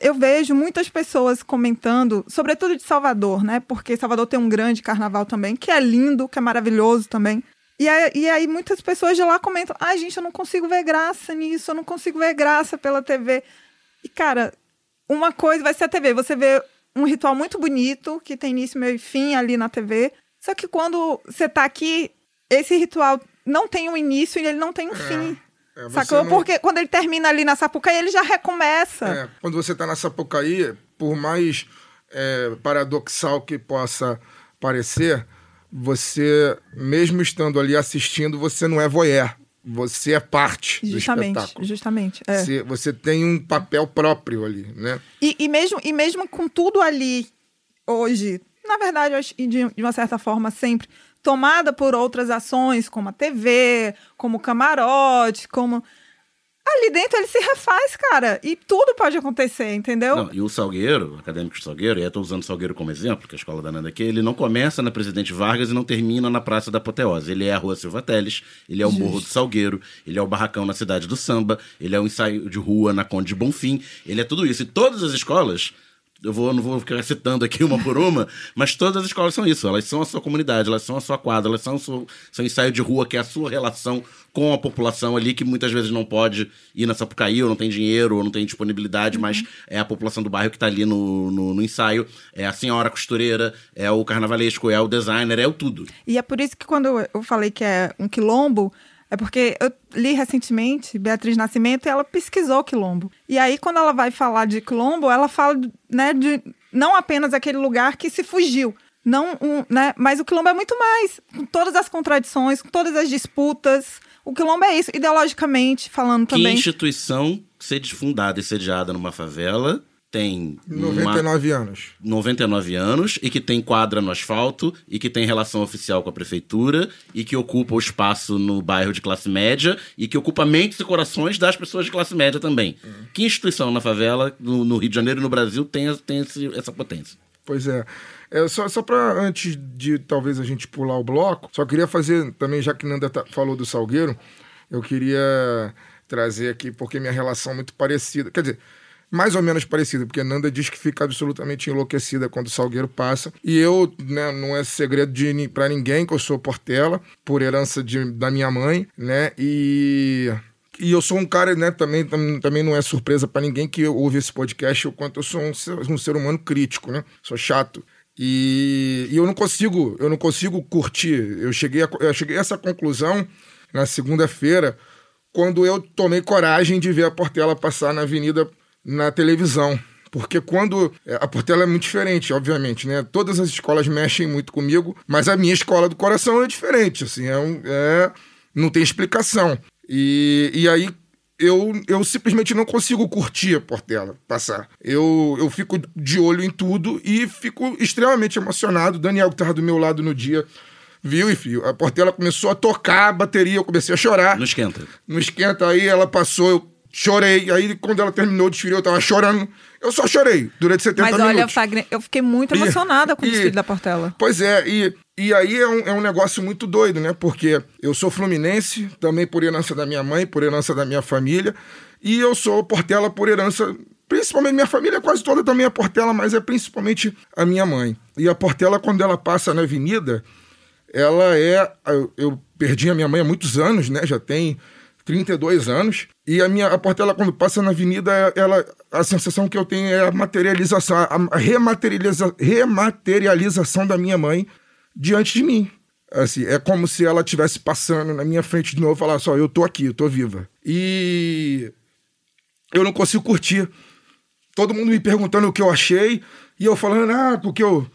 Speaker 1: eu vejo muitas pessoas comentando, sobretudo de Salvador, né? Porque Salvador tem um grande carnaval também, que é lindo, que é maravilhoso também. E aí, e aí muitas pessoas de lá comentam: ai, gente, eu não consigo ver graça nisso, eu não consigo ver graça pela TV. E, cara, uma coisa vai ser a TV. Você vê um ritual muito bonito, que tem início, meio e fim ali na TV. Só que quando você tá aqui, esse ritual não tem um início e ele não tem um fim.
Speaker 2: É,
Speaker 1: Sacou?
Speaker 2: não-
Speaker 1: Porque quando ele termina ali na Sapucaí, ele já recomeça.
Speaker 2: É, quando você está na Sapucaí, por mais é, paradoxal que possa parecer, você, mesmo estando ali assistindo, você não é voyeur. Você é parte do
Speaker 1: justamente,
Speaker 2: espetáculo.
Speaker 1: justamente. é.
Speaker 2: Você, você tem um papel próprio ali, né?
Speaker 1: E, e mesmo, e mesmo com tudo ali hoje, na verdade, que de, de uma certa forma sempre tomada por outras ações, como a TV, como o camarote, como. Ali dentro ele se refaz, cara. E tudo pode acontecer, entendeu?
Speaker 3: Não, e o Salgueiro, o acadêmico Salgueiro, e eu estou usando o Salgueiro como exemplo, que é a escola da Nanda aqui, ele não começa na Presidente Vargas e não termina na Praça da Apoteose. Ele é a Rua Silva Teles, ele é o Morro do Salgueiro, ele é o Barracão na Cidade do Samba, ele é o ensaio de rua na Conde de Bonfim, ele é tudo isso. E todas as escolas. Eu vou, não vou ficar citando aqui uma por uma, mas todas as escolas são isso. Elas são a sua comunidade, elas são a sua quadra, elas são o seu, seu ensaio de rua, que é a sua relação com a população ali, que muitas vezes não pode ir na Sapucaí, ou não tem dinheiro, ou não tem disponibilidade, mas é a população do bairro que está ali no, no, no ensaio. É a senhora costureira, é o carnavalesco, é o designer, é o tudo.
Speaker 1: E é por isso que quando eu falei que é um quilombo, é porque eu li recentemente Beatriz Nascimento e ela pesquisou quilombo. E aí, quando ela vai falar de quilombo, ela fala né, de não apenas aquele lugar que se fugiu. Não um, né, mas o quilombo é muito mais, com todas as contradições, com todas as disputas. O quilombo é isso, ideologicamente falando
Speaker 3: Que
Speaker 1: também.
Speaker 3: instituição sede fundada e sediada numa favela tem uma-
Speaker 2: 99 anos.
Speaker 3: 99 anos e que tem quadra no asfalto e que tem relação oficial com a prefeitura e que ocupa o espaço no bairro de classe média e que ocupa mentes e corações das pessoas de classe média também. Que instituição na favela, no, no Rio de Janeiro e no Brasil, tem, tem esse- essa potência?
Speaker 2: Pois é. é só só para antes de talvez a gente pular o bloco, só queria fazer também, já que Nanda tá- falou do Salgueiro, eu queria trazer aqui, porque minha relação é muito parecida. Quer dizer, mais ou menos parecida, porque Nanda diz que fica absolutamente enlouquecida quando o Salgueiro passa. E eu, né, não é segredo pra ninguém que eu sou Portela, por herança de, da minha mãe, né? E e eu sou um cara, né, também, tam- também não é surpresa pra ninguém que ouve esse podcast, o quanto eu sou um ser, um ser humano crítico, né? Sou chato. E, e eu não consigo, eu não consigo curtir. Eu cheguei a, eu cheguei a essa conclusão na segunda-feira, quando eu tomei coragem de ver a Portela passar na avenida na televisão. Porque quando. é, A Portela é muito diferente, obviamente, né? Todas as escolas mexem muito comigo, mas a minha escola do coração é diferente, assim, é, um, é não tem explicação. E, e aí eu, eu simplesmente não consigo curtir a Portela passar. Eu, eu fico de olho em tudo e fico extremamente emocionado. O Daniel, que estava do meu lado no dia, viu, e filho, a Portela começou a tocar a bateria, eu comecei a chorar.
Speaker 3: Não esquenta.
Speaker 2: No esquenta aí, ela passou, eu chorei. Aí, quando ela terminou o desfile, eu tava chorando. Eu só chorei durante 70
Speaker 1: Mas olha,
Speaker 2: minutos.
Speaker 1: Fagner, eu fiquei muito
Speaker 2: E-
Speaker 1: emocionada com o
Speaker 2: e-
Speaker 1: desfile da Portela.
Speaker 2: Pois é, e, e aí é um, é um negócio muito doido, né? Porque eu sou fluminense, também por herança da minha mãe, por herança da minha família, e eu sou Portela por herança. Principalmente minha família quase toda também é Portela, mas é principalmente a minha mãe. E a Portela, quando ela passa na avenida, ela é. Eu, eu perdi a minha mãe há muitos anos, né? Já tem 32 anos. E a minha a Portela, quando passa na avenida, ela, a sensação que eu tenho é a materialização, a rematerializa, rematerialização da minha mãe diante de mim. Assim, é como se ela estivesse passando na minha frente de novo e falar só, eu tô aqui, eu tô viva. E eu não consigo curtir. Todo mundo me perguntando o que eu achei, e eu falando, ah, porque eu,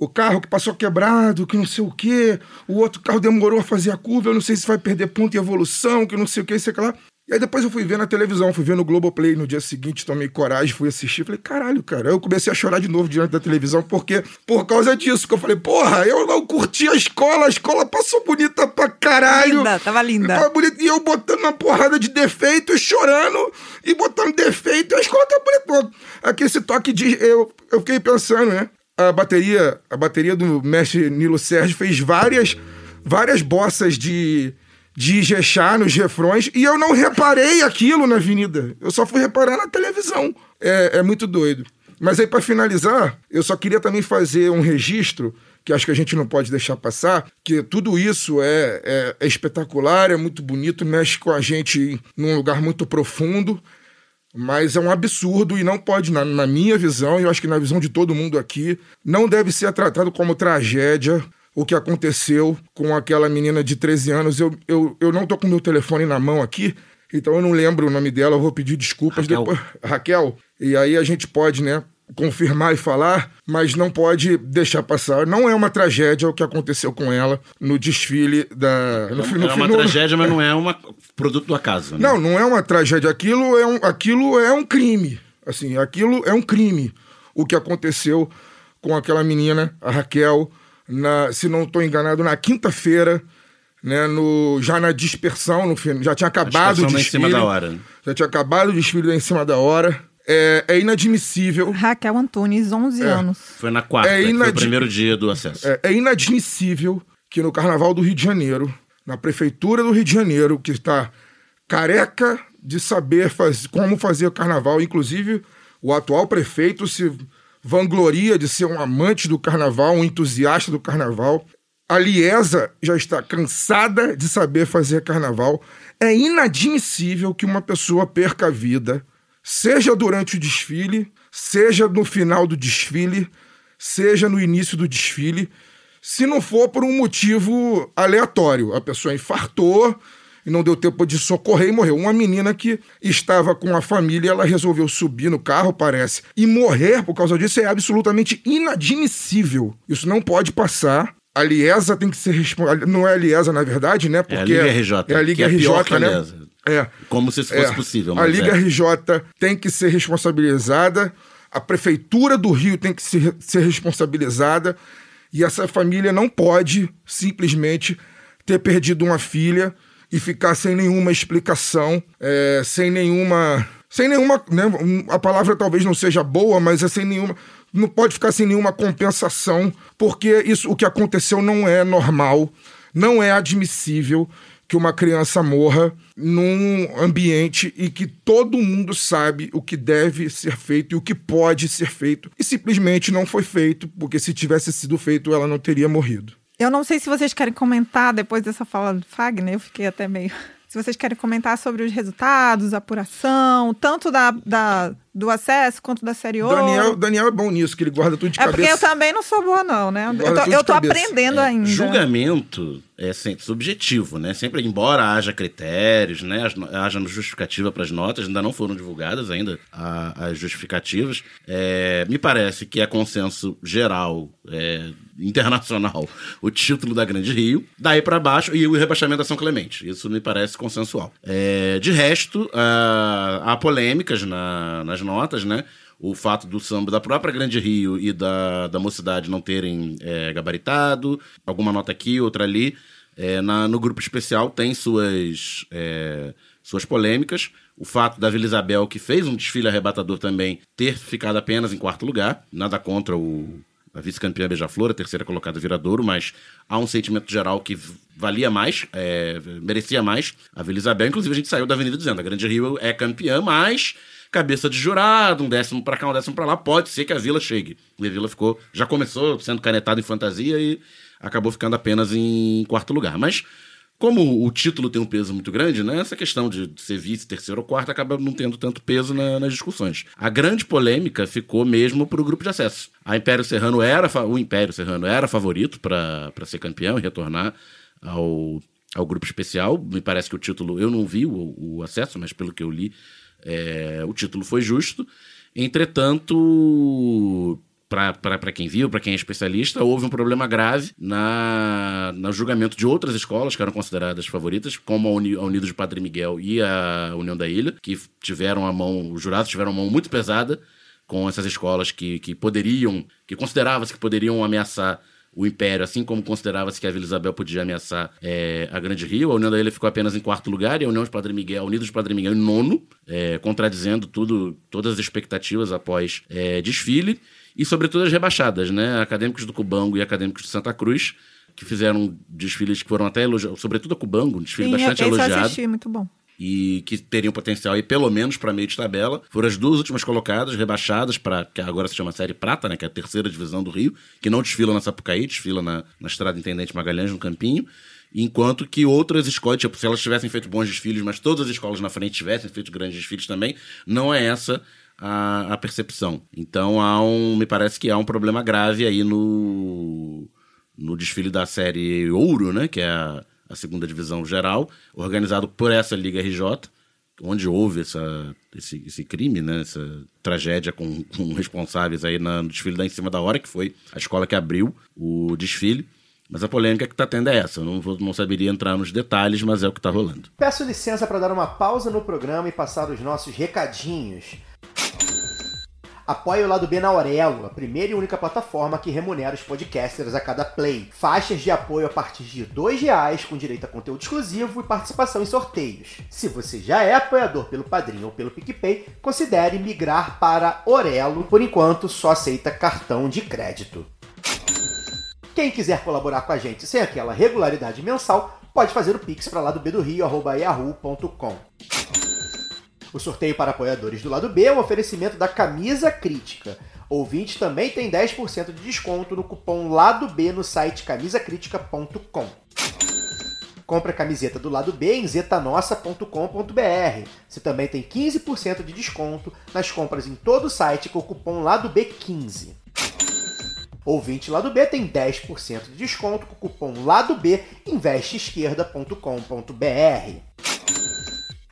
Speaker 2: o carro que passou quebrado, que não sei o quê, o outro carro demorou a fazer a curva, eu não sei se vai perder ponto em evolução, que não sei o que, sei lá. E aí depois eu fui ver na televisão, fui ver no Globoplay no dia seguinte, tomei coragem, fui assistir, falei, caralho, cara. Aí eu comecei a chorar de novo diante da televisão, porque por causa disso, que eu falei, porra, eu não curti a escola, a escola passou bonita pra caralho.
Speaker 1: Linda, tava linda.
Speaker 2: Tava bonita, e eu botando uma porrada de defeito, chorando, e botando defeito, e a escola tá bonita. Aqui esse toque de. Eu, eu fiquei pensando, né? A bateria, a bateria do mestre Nilo Sérgio fez várias, várias bossas de, de Ijexá nos refrões, e eu não reparei aquilo na avenida. Eu só fui reparar na televisão. É, é muito doido. Mas aí, para finalizar, eu só queria também fazer um registro, que acho que a gente não pode deixar passar, que tudo isso é, é, é espetacular, é muito bonito, mexe com a gente num lugar muito profundo, mas é um absurdo e não pode, na, na minha visão, e eu acho que na visão de todo mundo aqui, não deve ser tratado como tragédia o que aconteceu com aquela menina de 13 anos. Eu, eu, eu não tô com meu telefone na mão aqui, então eu não lembro o nome dela, eu vou pedir desculpas
Speaker 3: Raquel.
Speaker 2: depois. Raquel. E aí a gente pode, né, confirmar e falar, mas não pode deixar passar. Não é uma tragédia o que aconteceu com ela no desfile da. No, fi- no
Speaker 3: é uma
Speaker 2: no-
Speaker 3: tragédia, mas não é uma produto do acaso. Né?
Speaker 2: não, não é uma tragédia. Aquilo é um, aquilo é um crime. Assim, aquilo é um crime. O que aconteceu com aquela menina, a Raquel, na, se não estou enganado, na quinta-feira, né, no, já na dispersão, no, fin- já tinha acabado o
Speaker 3: lá em
Speaker 2: desfile.
Speaker 3: cima da hora.
Speaker 2: Já tinha acabado o desfile em cima da hora. É, é inadmissível.
Speaker 1: Raquel Antunes, 11 anos.
Speaker 3: Foi na quarta,
Speaker 2: É
Speaker 3: que foi o primeiro dia do acesso.
Speaker 2: É, é inadmissível que no Carnaval do Rio de Janeiro, na Prefeitura do Rio de Janeiro, que está careca de saber faz- como fazer o Carnaval, inclusive o atual prefeito se vangloria de ser um amante do Carnaval, um entusiasta do Carnaval. A Liesa já está cansada de saber fazer Carnaval. É inadmissível que uma pessoa perca a vida, seja durante o desfile, seja no final do desfile, seja no início do desfile, se não for por um motivo aleatório. A pessoa infartou e não deu tempo de socorrer e morreu. Uma menina que estava com a família, ela resolveu subir no carro, parece, e morrer por causa disso é absolutamente inadmissível. Isso não pode passar. A Liesa tem que ser responsável. Não é a Liesa, na verdade, né?
Speaker 3: É a Liga RJ,
Speaker 2: É a Liga
Speaker 3: é
Speaker 2: RJ, né? É.
Speaker 3: Como se isso fosse
Speaker 2: É.
Speaker 3: possível.
Speaker 2: A Liga
Speaker 3: é.
Speaker 2: RJ tem que ser responsabilizada, a Prefeitura do Rio tem que ser, ser responsabilizada, e essa família não pode simplesmente ter perdido uma filha e ficar sem nenhuma explicação, é, sem nenhuma. Sem nenhuma. Né, a palavra talvez não seja boa, mas é sem nenhuma. Não pode ficar sem nenhuma compensação, porque isso, o que aconteceu não é normal, não é admissível que uma criança morra num ambiente em que todo mundo sabe o que deve ser feito e o que pode ser feito e simplesmente não foi feito, porque se tivesse sido feito ela não teria morrido.
Speaker 1: Eu não sei se vocês querem comentar depois dessa fala do Fagner, eu fiquei até meio. Se vocês querem comentar sobre os resultados, a apuração, tanto da, da- do acesso quanto da série ouro.
Speaker 2: Daniel, Daniel é bom nisso, que ele guarda tudo de
Speaker 1: é porque eu
Speaker 2: cabeça.
Speaker 1: também não sou boa, não, né? Eu tô, eu tô
Speaker 2: cabeça.
Speaker 1: aprendendo
Speaker 3: É,
Speaker 1: ainda.
Speaker 3: Julgamento é sempre subjetivo, né? Sempre, embora haja critérios, né? haja justificativa para as notas, ainda não foram divulgadas ainda a- as justificativas. É, me parece que é consenso geral, é, internacional, o título da Grande Rio, daí para baixo e o rebaixamento da São Clemente. Isso me parece consensual. É, de resto, ah, há polêmicas na- nas notas, né? o fato do samba da própria Grande Rio e da, da Mocidade não terem é, gabaritado, alguma nota aqui, outra ali. É, na- no grupo especial tem suas, é, suas polêmicas. O fato da Vila Isabel, que fez um desfile arrebatador também, ter ficado apenas em quarto lugar. Nada contra o, a vice-campeã Beija-Flor, a terceira colocada Viradouro, mas há um sentimento geral que valia mais, é, merecia mais a Vila Isabel. Inclusive, a gente saiu da Avenida dizendo a Grande Rio é campeã, mas cabeça de jurado, um décimo pra cá, um décimo pra lá, pode ser que a Vila chegue. E a Vila ficou, já começou sendo canetada em fantasia e acabou ficando apenas em quarto lugar. Mas como o título tem um peso muito grande, né? Essa questão de ser vice, terceiro ou quarto acaba não tendo tanto peso na- nas discussões. A grande polêmica ficou mesmo para o grupo de acesso. A Império Serrano era o Império Serrano era favorito para ser campeão e retornar ao, ao grupo especial. Me parece que o título eu não vi o, o acesso, mas pelo que eu li é, o título foi justo. Entretanto, para quem viu, para quem é especialista, houve um problema grave na, no julgamento de outras escolas que eram consideradas favoritas, como a, Uni, a de Padre Miguel e a União da Ilha, que tiveram a mão, os jurados tiveram a mão muito pesada com essas escolas que, que poderiam, que considerava-se que poderiam ameaçar o Império, assim como considerava-se que a Vila Isabel podia ameaçar é, a Grande Rio. A União da Ilha ficou apenas em quarto lugar e a União de Padre Miguel, a Unidos de Padre Miguel em nono, é, contradizendo tudo, todas as expectativas após é, desfile. E, sobretudo, as rebaixadas, né? Acadêmicos do Cubango e acadêmicos de Santa Cruz, que fizeram desfiles que foram até elogiados, sobretudo a Cubango, um desfile
Speaker 1: Sim,
Speaker 3: bastante
Speaker 1: esse eu
Speaker 3: elogiado
Speaker 1: assisti, muito bom.
Speaker 3: E que teriam potencial aí pelo menos para meio de tabela. Foram as duas últimas colocadas, rebaixadas para que agora se chama Série Prata, né, que é a terceira divisão do Rio, que não desfila na Sapucaí, desfila na, na Estrada Intendente Magalhães, no Campinho. Enquanto que outras escolas, tipo, se elas tivessem feito bons desfiles, mas todas as escolas na frente tivessem feito grandes desfiles também, não é essa a, a percepção. Então há um, me parece que há um problema grave aí no, no desfile da série Ouro, né? Que é a, a segunda divisão geral, organizado por essa Liga RJ, onde houve essa, esse, esse crime, né? Essa tragédia com, com responsáveis aí na- no desfile da Em Cima da Hora, que foi a escola que abriu o desfile. Mas a polêmica que tá tendo é essa. Eu não, vou, não saberia entrar nos detalhes, mas é o que tá rolando.
Speaker 6: Peço licença para dar uma pausa no programa e passar os nossos recadinhos. Apoie o lado B na Aurelo, a primeira e única plataforma que remunera os podcasters a cada play. Faixas de apoio a partir de 2 reais, com direito a conteúdo exclusivo e participação em sorteios. Se você já é apoiador pelo Padrinho ou pelo PicPay, considere migrar para Orelo. Por enquanto, só aceita cartão de crédito. Quem quiser colaborar com a gente sem aquela regularidade mensal, pode fazer o pix para lá do B do Rio, arroba yahoo.com. O sorteio para apoiadores do lado B é um oferecimento da Camisa Crítica. Ouvinte também tem 10% de desconto no cupom Lado B no site camisacritica.com. Compre a camiseta do lado B em zetanossa.com.br. Você também tem 15% de desconto nas compras em todo o site com o cupom Lado B15. Ouvinte Lado B tem 10% de desconto com o cupom Lado B investeesquerda.com.br.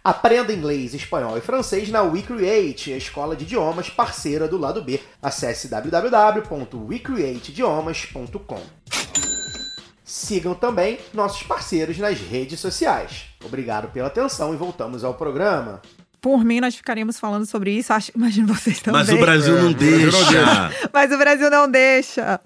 Speaker 6: Aprenda inglês, espanhol e francês na WeCreate, a escola de idiomas parceira do Lado B. Acesse www.wecreateidiomas.com. Sigam também nossos parceiros nas redes sociais. Obrigado pela atenção e voltamos ao programa.
Speaker 1: Por mim, nós ficaríamos falando sobre isso. Acho, imagino vocês também.
Speaker 3: Mas o Brasil
Speaker 2: É,
Speaker 3: não
Speaker 2: o Brasil não
Speaker 3: deixa.
Speaker 1: Mas o Brasil não deixa.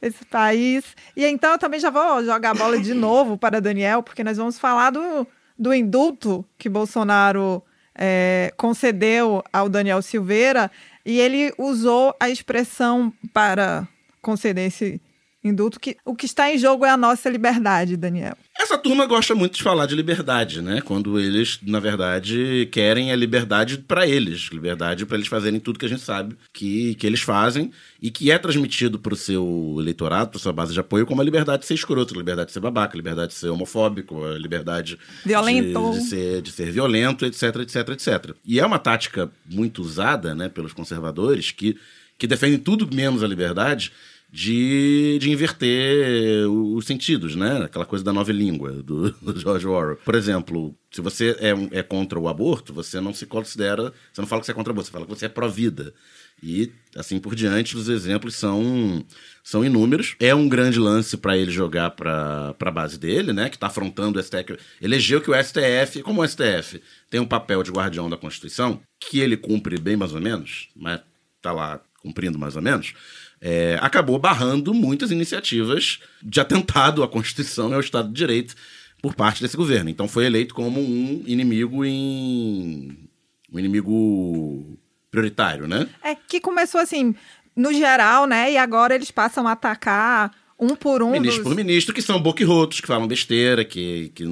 Speaker 1: Esse país. E então eu também já vou jogar a bola de novo para Daniel, porque nós vamos falar do, do indulto que Bolsonaro é, concedeu ao Daniel Silveira e ele usou a expressão para conceder esse indulto que o que está em jogo é a nossa liberdade, Daniel.
Speaker 3: Essa turma gosta muito de falar de liberdade, né? Quando eles, na verdade, querem a liberdade para eles, liberdade para eles fazerem tudo que a gente sabe que, que eles fazem e que é transmitido para o seu eleitorado, para sua base de apoio, como a liberdade de ser escroto, a liberdade de ser babaca, a liberdade de ser homofóbico, a liberdade
Speaker 1: Violento.
Speaker 3: De, de ser, de ser violento, etc, etc, etc. E é uma tática muito usada, né, pelos conservadores que, que defendem tudo menos a liberdade de, de inverter os sentidos, né? Aquela coisa da nova língua do, do George Orwell. Por exemplo, se você é, é contra o aborto, você não se considera. Você não fala que você é contra o aborto, você fala que você é pró-vida. E assim por diante, os exemplos são, são inúmeros. É um grande lance para ele jogar para a base dele, né? Que está afrontando o STF. Elegeu que o STF, como o STF tem um papel de guardião da Constituição, que ele cumpre bem mais ou menos, mas tá lá cumprindo mais ou menos, é, acabou barrando muitas iniciativas de atentado à Constituição e ao Estado de Direito por parte desse governo. Então foi eleito como um inimigo em. um inimigo prioritário, né?
Speaker 1: É que começou assim, no geral, né? E agora eles passam a atacar um por um
Speaker 3: ministro
Speaker 1: dos...
Speaker 3: por ministro, que são boquirrotos, que falam besteira, que, que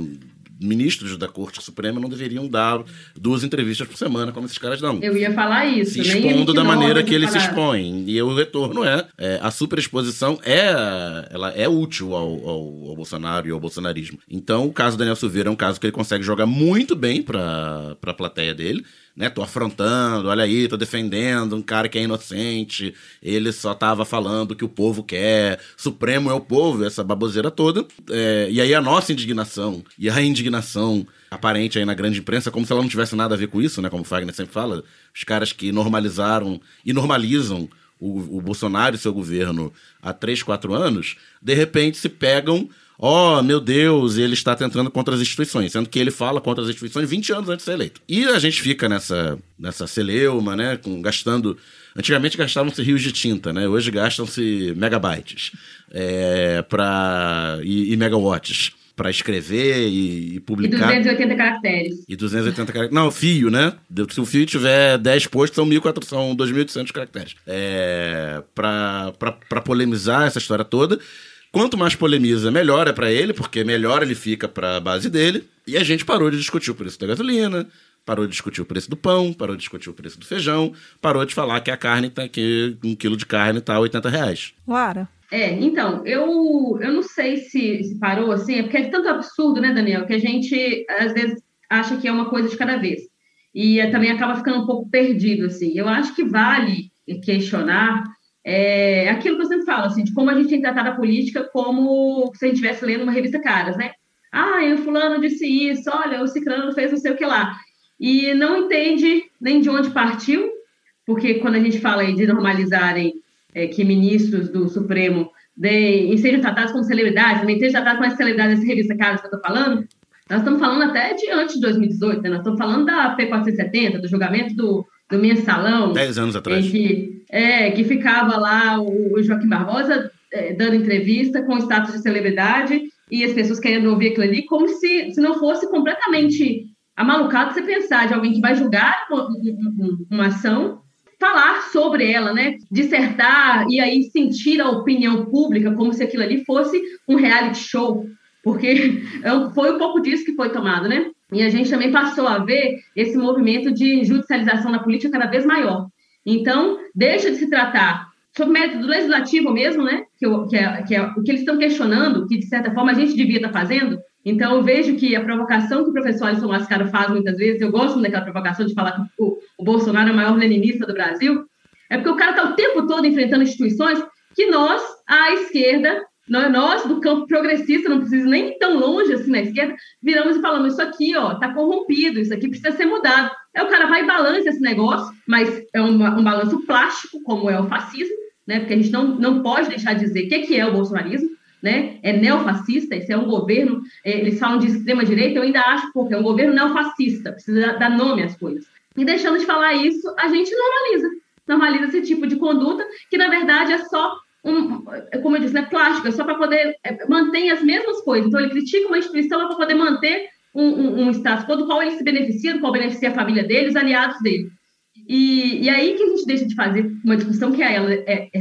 Speaker 3: ministros da Corte Suprema não deveriam dar duas entrevistas por semana, como esses caras dão.
Speaker 4: Eu ia falar isso.
Speaker 3: se expondo da maneira que
Speaker 4: de
Speaker 3: ele se
Speaker 4: falar.
Speaker 3: expõe. E o retorno é, é, a superexposição é ela é útil ao, ao, ao Bolsonaro e ao bolsonarismo. Então, o caso do Daniel Silveira é um caso que ele consegue jogar muito bem para a plateia dele. Né, tô afrontando, olha aí, tô defendendo um cara que é inocente, ele só tava falando que o povo quer, Supremo é o povo, essa baboseira toda. É, e aí a nossa indignação e a indignação aparente aí na grande imprensa, como se ela não tivesse nada a ver com isso, né? Como o Fagner sempre fala, os caras que normalizaram e normalizam o, o Bolsonaro e seu governo há três, quatro anos, de repente se pegam, ó, meu Deus, ele está tentando contra as instituições, sendo que ele fala contra as instituições 20 anos antes de ser eleito. E a gente fica nessa, nessa celeuma, né, com, gastando... Antigamente gastavam-se rios de tinta, né? Hoje gastam-se megabytes é, pra, e, e megawatts para escrever e, e
Speaker 4: E
Speaker 3: publicar.
Speaker 4: 280 caracteres.
Speaker 3: E 280 caracteres. Não, fio, né? Se o fio tiver 10 posts, são 1.400, são 2.800 caracteres. É, pra polemizar essa história toda. Quanto mais polemiza, melhor é pra ele, porque melhor ele fica pra base dele. E a gente parou de discutir o preço da gasolina, parou de discutir o preço do pão, parou de discutir o preço do feijão, parou de falar que a carne tá aqui, um quilo de carne tá 80 reais.
Speaker 1: Lara,
Speaker 4: É, então, eu, eu não sei se, se parou assim, é porque é tanto absurdo, né, Daniel, que a gente às vezes acha que é uma coisa de cada vez. E eh, também acaba ficando um pouco perdido, assim. Eu acho que vale questionar é, aquilo que eu sempre falo, assim, de como a gente tem tratado a política como se a gente estivesse lendo uma revista Caras, né? Ah, o fulano disse isso, olha, o ciclano fez não sei o que lá. E não entende nem de onde partiu, porque quando a gente fala de normalizarem é, que ministros do Supremo deem, sejam tratados como celebridades, também sejam tratados como celebridades dessa revista Caras que eu estou falando, nós estamos falando até de antes de 2018, né? Nós estamos falando da P470, do julgamento do, do mensalão,
Speaker 3: 10 anos atrás.
Speaker 4: que, é, que ficava lá o, o Joaquim Barbosa é, dando entrevista com status de celebridade e as pessoas querendo ouvir aquilo ali, como se, se não fosse completamente amalucado você pensar de alguém que vai julgar uma, uma- uma ação, falar sobre ela, né? Dissertar e aí sentir a opinião pública como se aquilo ali fosse um reality show, porque é foi um pouco disso que foi tomado, né? E a gente também passou a ver esse movimento de judicialização da política cada vez maior. Então, deixa de se tratar sobre método legislativo mesmo, né? Que, o- que é, que é o que eles estão questionando, que de certa forma a gente devia estar fazendo. Então, eu vejo que a provocação que o professor Alisson Mascaro faz muitas vezes, eu gosto daquela provocação de falar que o, o Bolsonaro é o maior leninista do Brasil, é porque o cara está o tempo todo enfrentando instituições que nós, à esquerda, nós, nós, do campo progressista, não precisa nem ir tão longe assim na esquerda, viramos e falamos: isso aqui ó, tá corrompido, isso aqui precisa ser mudado. Aí o cara vai e balança esse negócio, mas é um, um balanço plástico, como é o fascismo, né? Porque a gente não, não pode deixar de dizer o que, que é o bolsonarismo. Né? É neofascista, esse é um governo, é, eles falam de extrema-direita, eu ainda acho pouco, é um governo neofascista, precisa dar nome às coisas. E deixando de falar isso, a gente normaliza normaliza esse tipo de conduta, que na verdade é só um, como eu disse, né, plástico, é só para poder é, manter as mesmas coisas. Então ele critica uma instituição para poder manter um, um, um status quo do qual ele se beneficia, do qual beneficia a família dele, os aliados dele. E, e aí que a gente deixa de fazer uma discussão que é ela é, é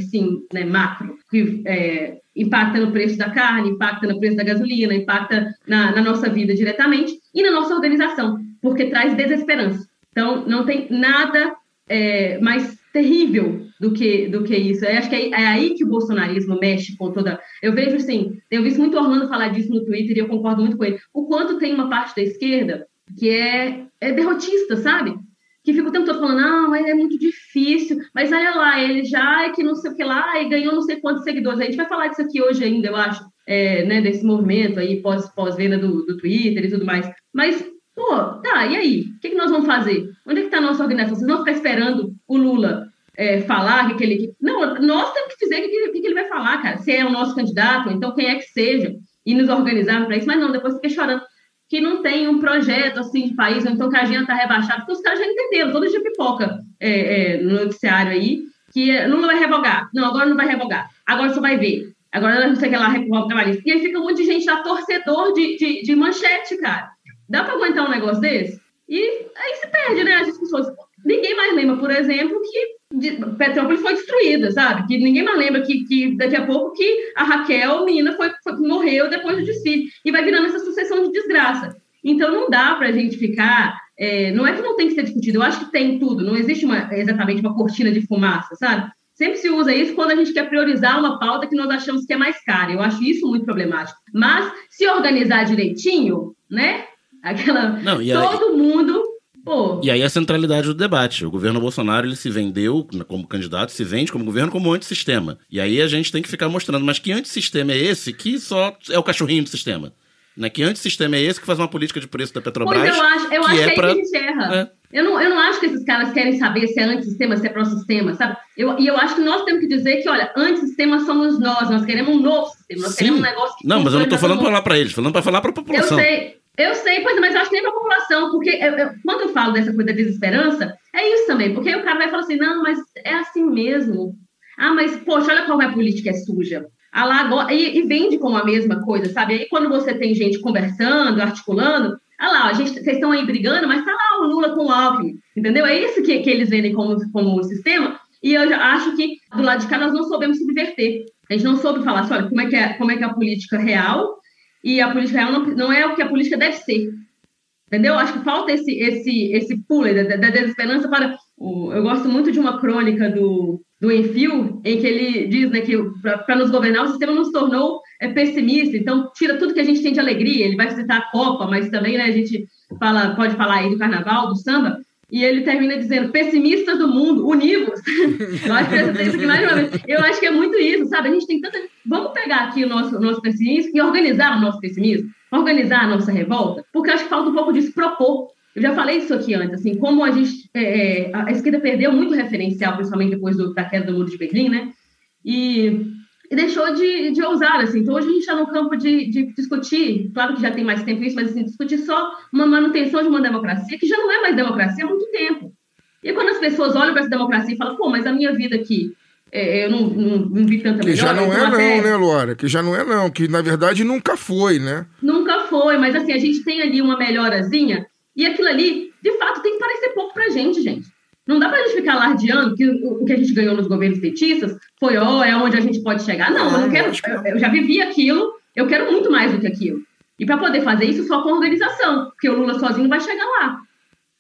Speaker 4: né, macro, que é, impacta no preço da carne, impacta no preço da gasolina, impacta na, na nossa vida diretamente e na nossa organização, porque traz desesperança. Então, não tem nada é, mais terrível do que, do que isso. Eu acho que é, é, aí que o bolsonarismo mexe com toda. Eu vejo assim, tenho visto muito Orlando falar disso no Twitter e eu concordo muito com ele. O quanto tem uma parte da esquerda que é, é derrotista, sabe? Que fica o tempo todo falando, não, mas é muito difícil, mas olha lá, ele já é que não sei o que lá e ganhou não sei quantos seguidores. A gente vai falar disso aqui hoje ainda, eu acho, é, né, desse movimento aí pós-venda pós do, do Twitter e tudo mais. Mas, pô, tá, e aí? O que, que nós vamos fazer? Onde é que está a nossa organização? Vocês vão ficar esperando o Lula é, falar que, ele. Não, nós temos que dizer o que, que, que, ele vai falar, cara. Se é o nosso candidato, então quem é que seja, e nos organizar para isso, mas não, depois fica chorando que não tem um projeto assim de país, ou então que a agenda está rebaixada, porque os caras já entenderam, todo dia pipoca é, é, no noticiário aí, que Lula vai revogar. Não, agora não vai revogar. Agora você vai ver. Agora não sei que lá, reforma trabalhista. E aí fica um monte de gente lá, torcedor de, de, de manchete, cara. Dá para aguentar um negócio desse? E aí se perde, né, as discussões. Ninguém mais lembra, por exemplo, que de, Petrópolis foi destruída, sabe? Que ninguém mais lembra que, que daqui a pouco que a Raquel, menina, foi, foi, morreu depois do desfile. E vai virando essa sucessão de desgraça. Então não dá para a gente ficar. É, não é que não tem que ser discutido, eu acho que tem tudo, não existe uma, exatamente uma cortina de fumaça, sabe? Sempre se usa isso quando a gente quer priorizar uma pauta que nós achamos que é mais cara. Eu acho isso muito problemático. Mas se organizar direitinho, né? Aquela. Não, todo mundo Pô.
Speaker 3: E aí a centralidade do debate. O governo Bolsonaro ele se vendeu como candidato, se vende como governo como antissistema. E aí a gente tem que ficar mostrando, mas que antissistema é esse que só é o cachorrinho do sistema? Né? Que antissistema é esse que faz uma política de preço da Petrobras?
Speaker 4: Pois eu acho, eu que acho é que pra... aí que a gente erra. É. Eu, não, eu não acho que esses caras querem saber se é antissistema, se é pró-sistema, sabe? Eu, e eu acho que nós temos que dizer que, olha, antissistema somos nós, nós queremos um novo sistema, nós Sim. queremos um negócio que.
Speaker 3: Não, mas eu não estou falando para falar para eles, falando para falar para a população.
Speaker 4: Eu sei. Eu sei, pois, mas eu acho que nem para a população, porque eu, eu, quando eu falo dessa coisa da desesperança, é isso também, porque aí o cara vai falar assim, não, mas é assim mesmo. Ah, mas, poxa, olha como a política é suja. Ah, lá, agora, e, e vende como a mesma coisa, sabe? Aí quando você tem gente conversando, articulando, ah lá, a gente, vocês estão aí brigando, mas tá lá o Lula com o Alckmin, entendeu? É isso que, que eles vendem como, como sistema, e eu acho que do lado de cá nós não soubemos subverter. A gente não soube falar assim, olha, como é que é, como é, que é a política real e a política real não, não é o que a política deve ser. Entendeu? Acho que falta esse, esse, esse pulo da, da desesperança para. Eu gosto muito de uma crônica do, do Enfio, em que ele diz né, que para nos governar o sistema nos tornou é, pessimista, então tira tudo que a gente tem de alegria. Ele vai citar a Copa, mas também né, a gente fala, pode falar aí do carnaval, do samba, e ele termina dizendo: pessimistas do mundo, univos. eu acho que isso mais. Eu acho que é muito isso, sabe? A gente tem tanta. Vamos pegar aqui o nosso, nosso pessimismo e organizar o nosso pessimismo, organizar a nossa revolta, porque acho que falta um pouco se propor. Eu já falei isso aqui antes, assim, como a gente. É, é a esquerda perdeu muito referencial, principalmente depois do, da queda do muro de Berlim, né? E e deixou de, de ousar, assim. Então, hoje a gente está no campo de, de, discutir, claro que já tem mais tempo isso, mas assim, discutir só uma manutenção de uma democracia que já não é mais democracia há muito tempo. E quando as pessoas olham para essa democracia e falam, pô, mas a minha vida aqui, é, eu não, não, não, vi tanta
Speaker 2: Que melhor, já não é não, né, Laura? Que já não é não, que na verdade nunca foi, né?
Speaker 4: Nunca foi, mas assim, a gente tem ali uma melhorazinha e aquilo ali, de fato, tem que parecer pouco pra gente, gente. Não dá para a gente ficar alardeando que o, que a gente ganhou nos governos petistas foi, ó, oh, é onde a gente pode chegar. Não, eu não quero. Eu, eu já vivi aquilo, eu quero muito mais do que aquilo. E para poder fazer isso só com organização, porque o Lula sozinho vai chegar lá.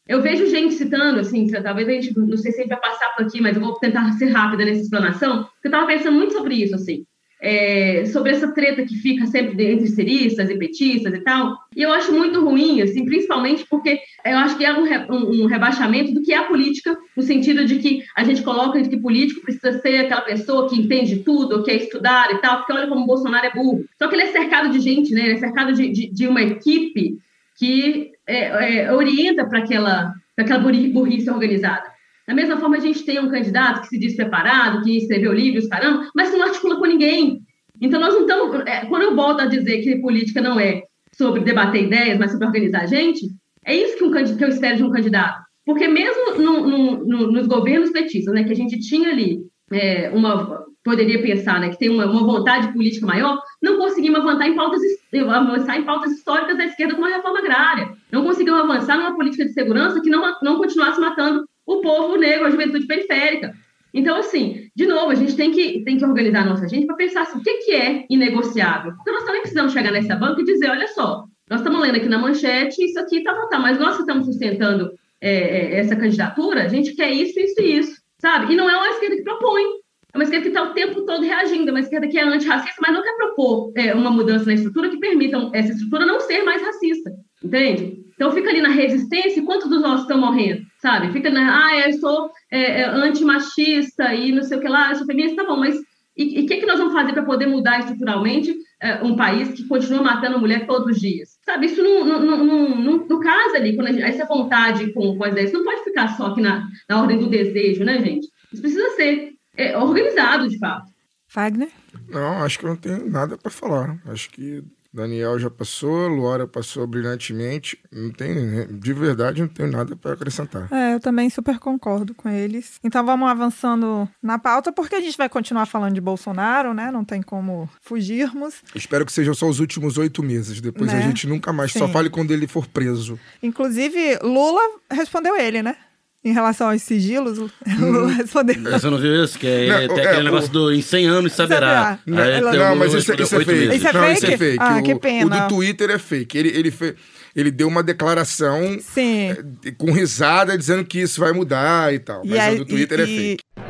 Speaker 4: Eu vejo gente citando, assim, talvez a gente, não sei se a gente vai passar por aqui, mas eu vou tentar ser rápida nessa explanação, porque eu estava pensando muito sobre isso, assim é, sobre essa treta que fica sempre entre seristas e petistas e tal. E eu acho muito ruim, assim, principalmente porque eu acho que é um, um, um, rebaixamento do que é a política, no sentido de que a gente coloca que político precisa ser aquela pessoa que entende tudo, quer estudar e tal, porque olha como o Bolsonaro é burro. Só que ele é cercado de gente, né? Ele é cercado de, de, de uma equipe que é, é, orienta para aquela, aquela burrice organizada. Da mesma forma, a gente tem um candidato que se diz preparado, que escreveu livros, caramba, mas não articula com ninguém. Então, nós não estamos. É, quando eu volto a dizer que política não é sobre debater ideias, mas sobre organizar a gente, é isso que, um, que eu espero de um candidato. Porque mesmo no, no, no, nos governos petistas, né, que a gente tinha ali é, uma, poderia pensar, né, que tem uma, uma vontade política maior, não conseguimos avançar em pautas, avançar em pautas históricas da esquerda como a reforma agrária. Não conseguimos avançar numa política de segurança que não, não continuasse matando o povo negro, a juventude periférica. Então, assim, de novo, a gente tem que, tem que organizar a nossa gente para pensar assim, o que, que é inegociável. Porque nós também precisamos chegar nessa banca e dizer, olha só, nós estamos lendo aqui na manchete, isso aqui tá, tá, tá, mas nós que estamos sustentando é, é, essa candidatura, a gente quer isso, isso e isso, sabe? E não é uma esquerda que propõe, é uma esquerda que está o tempo todo reagindo, é uma esquerda que é antirracista, mas não quer propor é, uma mudança na estrutura que permita essa estrutura não ser mais racista, entende? Então fica ali na resistência e quantos dos nossos estão morrendo, sabe? Fica na, ah, eu sou é, é, antimachista e não sei o que lá, eu sou feminista, tá bom, mas e o que, que nós vamos fazer para poder mudar estruturalmente é, um país que continua matando mulher todos os dias? Sabe, isso não, não, não, não, não- no caso ali, quando a gente, essa vontade com, com as ideias, não pode ficar só aqui na, na ordem do desejo, né, gente? Isso precisa ser é, organizado, de fato.
Speaker 1: Wagner?
Speaker 2: Não, acho que eu não tenho nada para falar. Acho que Daniel já passou, Luara passou brilhantemente. Não tem, de verdade, não tenho nada para acrescentar.
Speaker 1: É, eu também super concordo com eles. Então vamos avançando na pauta, porque a gente vai continuar falando de Bolsonaro, né? Não tem como fugirmos.
Speaker 2: Espero que sejam só os últimos oito meses. Depois
Speaker 1: Né?
Speaker 2: a gente nunca mais. Só
Speaker 1: Sim.
Speaker 2: fale quando ele for preso.
Speaker 1: Inclusive, Lula respondeu ele, né? Em relação aos sigilos, Lula respondeu.
Speaker 3: Você não viu isso? Que é,
Speaker 2: Não,
Speaker 3: tem
Speaker 2: é,
Speaker 3: aquele
Speaker 2: o-
Speaker 3: negócio do em 100 anos saberá.
Speaker 1: Saberá.
Speaker 3: Aí
Speaker 1: Não,
Speaker 2: Não, mas isso, é- isso é
Speaker 3: oito
Speaker 2: fake.
Speaker 3: meses.
Speaker 1: Isso é
Speaker 2: não,
Speaker 1: fake?
Speaker 2: isso é fake.
Speaker 1: Ah,
Speaker 2: o,
Speaker 1: que pena.
Speaker 2: o do Twitter é fake. Ele, ele, fe- ele deu uma declaração
Speaker 1: Sim.
Speaker 2: eh, com risada dizendo que isso vai mudar e tal. Mas o do Twitter é
Speaker 1: e-
Speaker 2: fake.
Speaker 1: E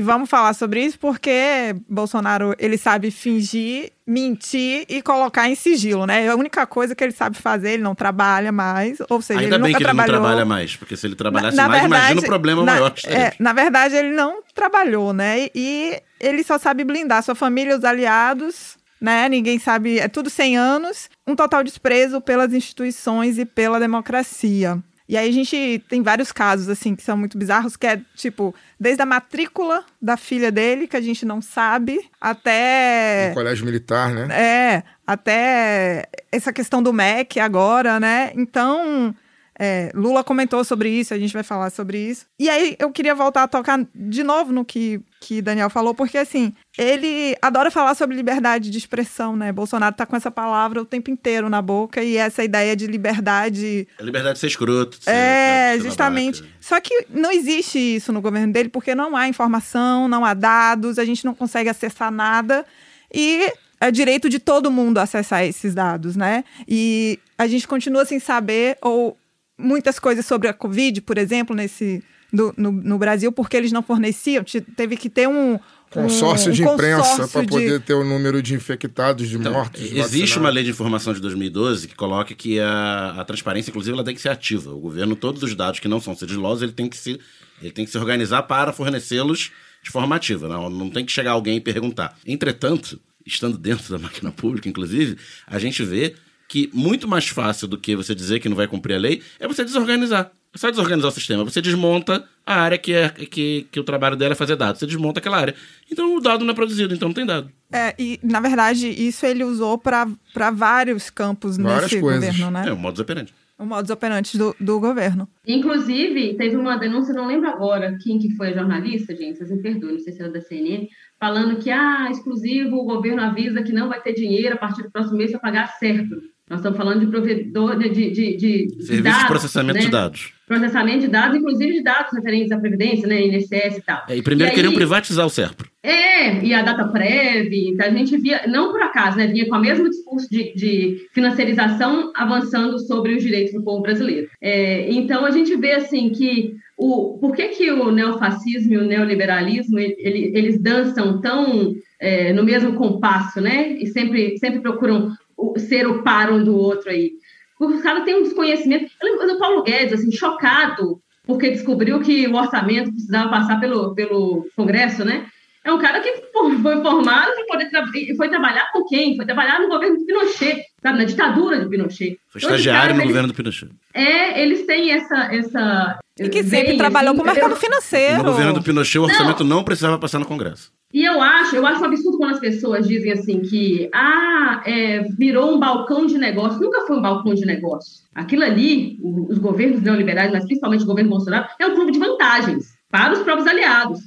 Speaker 1: vamos falar sobre isso porque Bolsonaro, ele sabe fingir, mentir e colocar em sigilo, né? É a única coisa que ele sabe fazer, ele não trabalha mais, ou seja,
Speaker 3: Ainda
Speaker 1: ele
Speaker 3: bem que ele não trabalha mais, porque se ele trabalhasse
Speaker 1: Na- na
Speaker 3: mais, imagina o
Speaker 1: verdade,
Speaker 3: problema
Speaker 1: na,
Speaker 3: maior que
Speaker 1: é, na verdade, ele não trabalhou, né? E ele só sabe blindar sua família, os aliados, né? Ninguém sabe, é tudo 100 anos, um total desprezo pelas instituições e pela democracia. E aí a gente tem vários casos, assim, que são muito bizarros, que é, tipo, desde a matrícula da filha dele, que a gente não sabe, até...
Speaker 2: No colégio militar, né?
Speaker 1: É, até essa questão do MEC agora, né? Então, é, Lula comentou sobre isso, a gente vai falar sobre isso. E aí eu queria voltar a tocar de novo no que, que Daniel falou, porque assim, ele adora falar sobre liberdade de expressão, né? Bolsonaro tá com essa palavra o tempo inteiro na boca e essa ideia de liberdade
Speaker 3: A liberdade de ser escroto. de ser-
Speaker 1: é,
Speaker 3: de ser
Speaker 1: justamente.
Speaker 3: babaca.
Speaker 1: Só que não existe isso no governo dele, porque não há informação, não há dados, a gente não consegue acessar nada. E é direito de todo mundo acessar esses dados, né? E a gente continua sem saber, ou muitas coisas sobre a Covid, por exemplo, nesse. Do- no, no Brasil, porque eles não forneciam, te- teve que ter um.
Speaker 2: Consórcio
Speaker 1: um
Speaker 2: de imprensa para
Speaker 1: de-
Speaker 2: poder ter o número de infectados, de
Speaker 3: Então,
Speaker 2: mortos. de
Speaker 3: existe
Speaker 2: vacinados.
Speaker 3: uma lei de informação de 2012 que coloca que a, a transparência, inclusive, ela tem que ser ativa. O governo, todos os dados que não são sigilosos, ele tem que se, ele tem que se organizar para fornecê-los de forma ativa. Não, não tem que chegar alguém e perguntar. Entretanto, estando dentro da máquina pública, inclusive, a gente vê que muito mais fácil do que você dizer que não vai cumprir a lei é você desorganizar. É só desorganizar o sistema. Você desmonta a área que, é, que, que o trabalho dela é fazer dados. Você desmonta aquela área. Então o dado não é produzido, então não tem dado.
Speaker 1: É, e, na verdade, isso ele usou para vários campos
Speaker 2: Várias
Speaker 1: nesse
Speaker 2: coisas.
Speaker 1: governo, né?
Speaker 3: É o modus operandi.
Speaker 1: O modus operandi do, do governo.
Speaker 4: Inclusive, teve uma denúncia, não lembro agora quem que foi a jornalista, gente, vocês me perdoem, não sei se era da CNN, falando que, ah, exclusivo, o governo avisa que não vai ter dinheiro a partir do próximo mês para pagar certo. Nós estamos falando de provedor de, de, de, de
Speaker 3: Serviço
Speaker 4: dados,
Speaker 3: de processamento
Speaker 4: né?
Speaker 3: de dados.
Speaker 4: Processamento de dados, inclusive de dados referentes à Previdência, né, INSS e tal.
Speaker 3: É, e primeiro
Speaker 4: aí-
Speaker 3: queriam privatizar o SERPRO.
Speaker 4: É, e a data prévia, então a gente via, não por acaso, né, vinha com o mesmo discurso de, de financiarização avançando sobre os direitos do povo brasileiro. É, então a gente vê assim que o, por que, que o neofascismo e o neoliberalismo ele- ele- eles dançam tão é, no mesmo compasso, né? E sempre, sempre procuram ser o par um do outro aí. Os caras têm um desconhecimento. Eu lembro do Paulo Guedes, assim, chocado, porque descobriu que o orçamento precisava passar pelo, pelo Congresso, né? É um cara que foi formado para poder tra e foi trabalhar com quem? Foi trabalhar no governo de Pinochet, sabe? Na ditadura de Pinochet.
Speaker 3: Foi
Speaker 4: Então,
Speaker 3: estagiário
Speaker 4: caras,
Speaker 3: no
Speaker 4: eles-
Speaker 3: governo do Pinochet.
Speaker 4: É, eles têm essa. essa
Speaker 1: E que
Speaker 4: veia,
Speaker 1: sempre trabalhou
Speaker 4: assim,
Speaker 1: com o mercado financeiro.
Speaker 3: No governo do Pinochet, o orçamento não, precisava passar no Congresso.
Speaker 4: E eu acho, eu acho um absurdo quando as pessoas dizem assim que ah, é, virou um balcão de negócio. Nunca foi um balcão de negócio. Aquilo ali, os governos neoliberais, mas principalmente o governo Bolsonaro, é um clube de vantagens para os próprios aliados.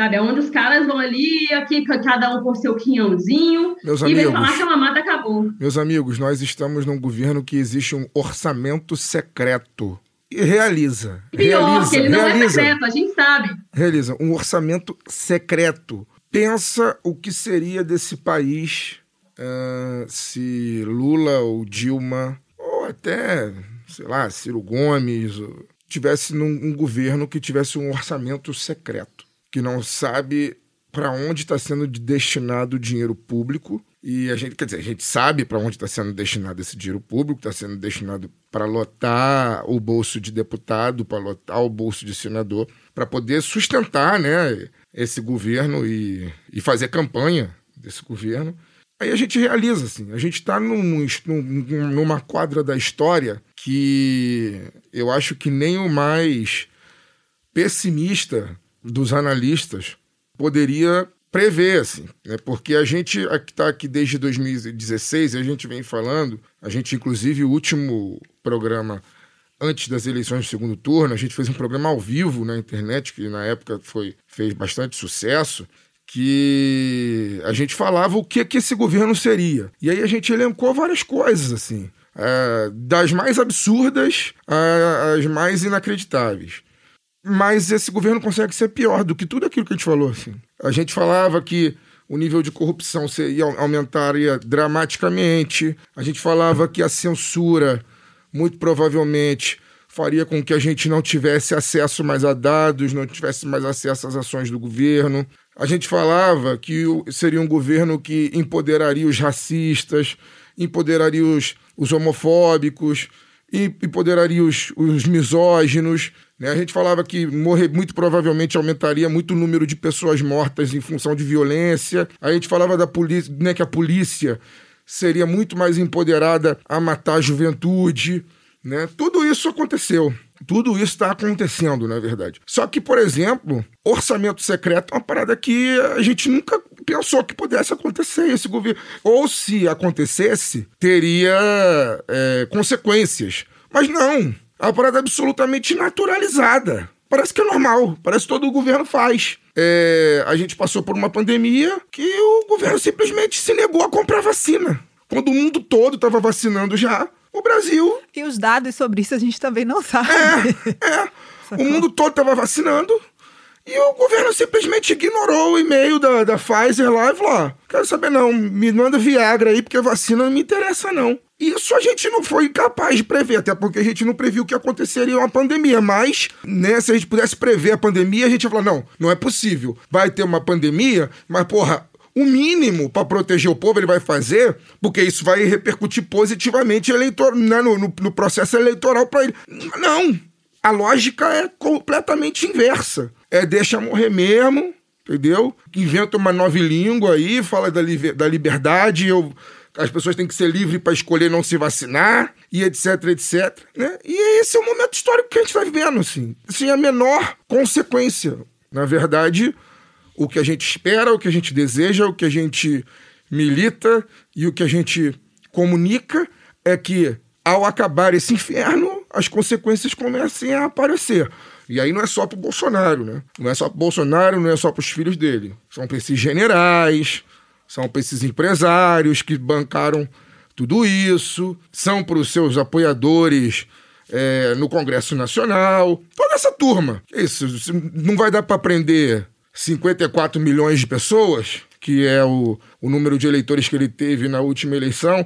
Speaker 4: Sabe, é onde os caras vão ali, aqui cada um por seu quinhãozinho,
Speaker 2: Meus
Speaker 4: e vem
Speaker 2: amigos.
Speaker 4: falar que a mamata acabou.
Speaker 2: Meus amigos, nós estamos num governo que existe um orçamento secreto. E realiza.
Speaker 4: Pior,
Speaker 2: realiza,
Speaker 4: que ele não é
Speaker 2: realiza,
Speaker 4: secreto, a gente sabe.
Speaker 2: realiza um orçamento secreto. Pensa o que seria desse país ah, se Lula ou Dilma, ou até, sei lá, Ciro Gomes, tivesse num um governo que tivesse um orçamento secreto, que não sabe para onde está sendo destinado o dinheiro público. E a gente, quer dizer, a gente sabe para onde está sendo destinado esse dinheiro público, está sendo destinado para lotar o bolso de deputado, para lotar o bolso de senador, para poder sustentar né, esse governo e, e fazer campanha desse governo. Aí a gente realiza, assim, a gente está num, num- numa quadra da história que eu acho que nem o mais pessimista dos analistas poderia prever, assim, né? Porque a gente está aqui desde 2016 e a gente vem falando, a gente, inclusive, o último programa antes das eleições do segundo turno, a gente fez um programa ao vivo na internet, que na época foi, fez bastante sucesso, que a gente falava o que, que esse governo seria. E aí a gente elencou várias coisas, assim, é, das mais absurdas às mais inacreditáveis. Mas esse governo consegue ser pior do que tudo aquilo que a gente falou. Assim. A gente falava que o nível de corrupção seria, aumentaria dramaticamente. A gente falava que a censura, muito provavelmente, faria com que a gente não tivesse acesso mais a dados, não tivesse mais acesso às ações do governo. A gente falava que seria um governo que empoderaria os racistas, empoderaria os, os homofóbicos, empoderaria os, os misóginos. Né? A gente falava que morrer muito provavelmente aumentaria muito o número de pessoas mortas em função de violência. A gente falava da polícia, né, que a polícia seria muito mais empoderada a matar a juventude. Né? Tudo isso aconteceu. Tudo isso está acontecendo, na verdade. Só que, por exemplo, orçamento secreto é uma parada que a gente nunca pensou que pudesse acontecer esse governo. Ou se acontecesse, teria é, consequências. Mas não. É uma parada absolutamente naturalizada. Parece que é normal. Parece que todo governo faz. É, a gente passou por uma pandemia que o governo simplesmente se negou a comprar vacina. Quando o mundo todo estava vacinando já, o Brasil
Speaker 1: E os dados sobre isso a gente também não sabe.
Speaker 2: é, o mundo todo estava vacinando e o governo simplesmente ignorou o e-mail da, da Pfizer lá e falou: ó, quero saber não, me manda Viagra aí, porque a vacina não me interessa não. Isso a gente não foi capaz de prever, até porque a gente não previu que aconteceria uma pandemia. Mas, né, se a gente pudesse prever a pandemia, a gente ia falar: não, não é possível. Vai ter uma pandemia, mas, porra, o mínimo para proteger o povo ele vai fazer, porque isso vai repercutir positivamente eleitor, né, no, no- no processo eleitoral para ele. Não! A lógica é completamente inversa. É deixa morrer mesmo, entendeu? Inventa uma nova língua aí, fala da, da liberdade, eu, as pessoas têm que ser livres para escolher não se vacinar, e etc, etc. Né? E esse é o momento histórico que a gente está vivendo, assim. Sem a menor consequência. Na verdade, o que a gente espera, o que a gente deseja, o que a gente milita e o que a gente comunica é que, ao acabar esse inferno, as consequências comecem a aparecer. E aí não é só pro Bolsonaro, né? Não é só pro Bolsonaro, não é só pros filhos dele. São pra esses generais, são para esses empresários que bancaram tudo isso, são para os seus apoiadores é, no Congresso Nacional, toda essa turma. Isso não vai dar para prender 54 milhões de pessoas, que é o, o número de eleitores que ele teve na última eleição.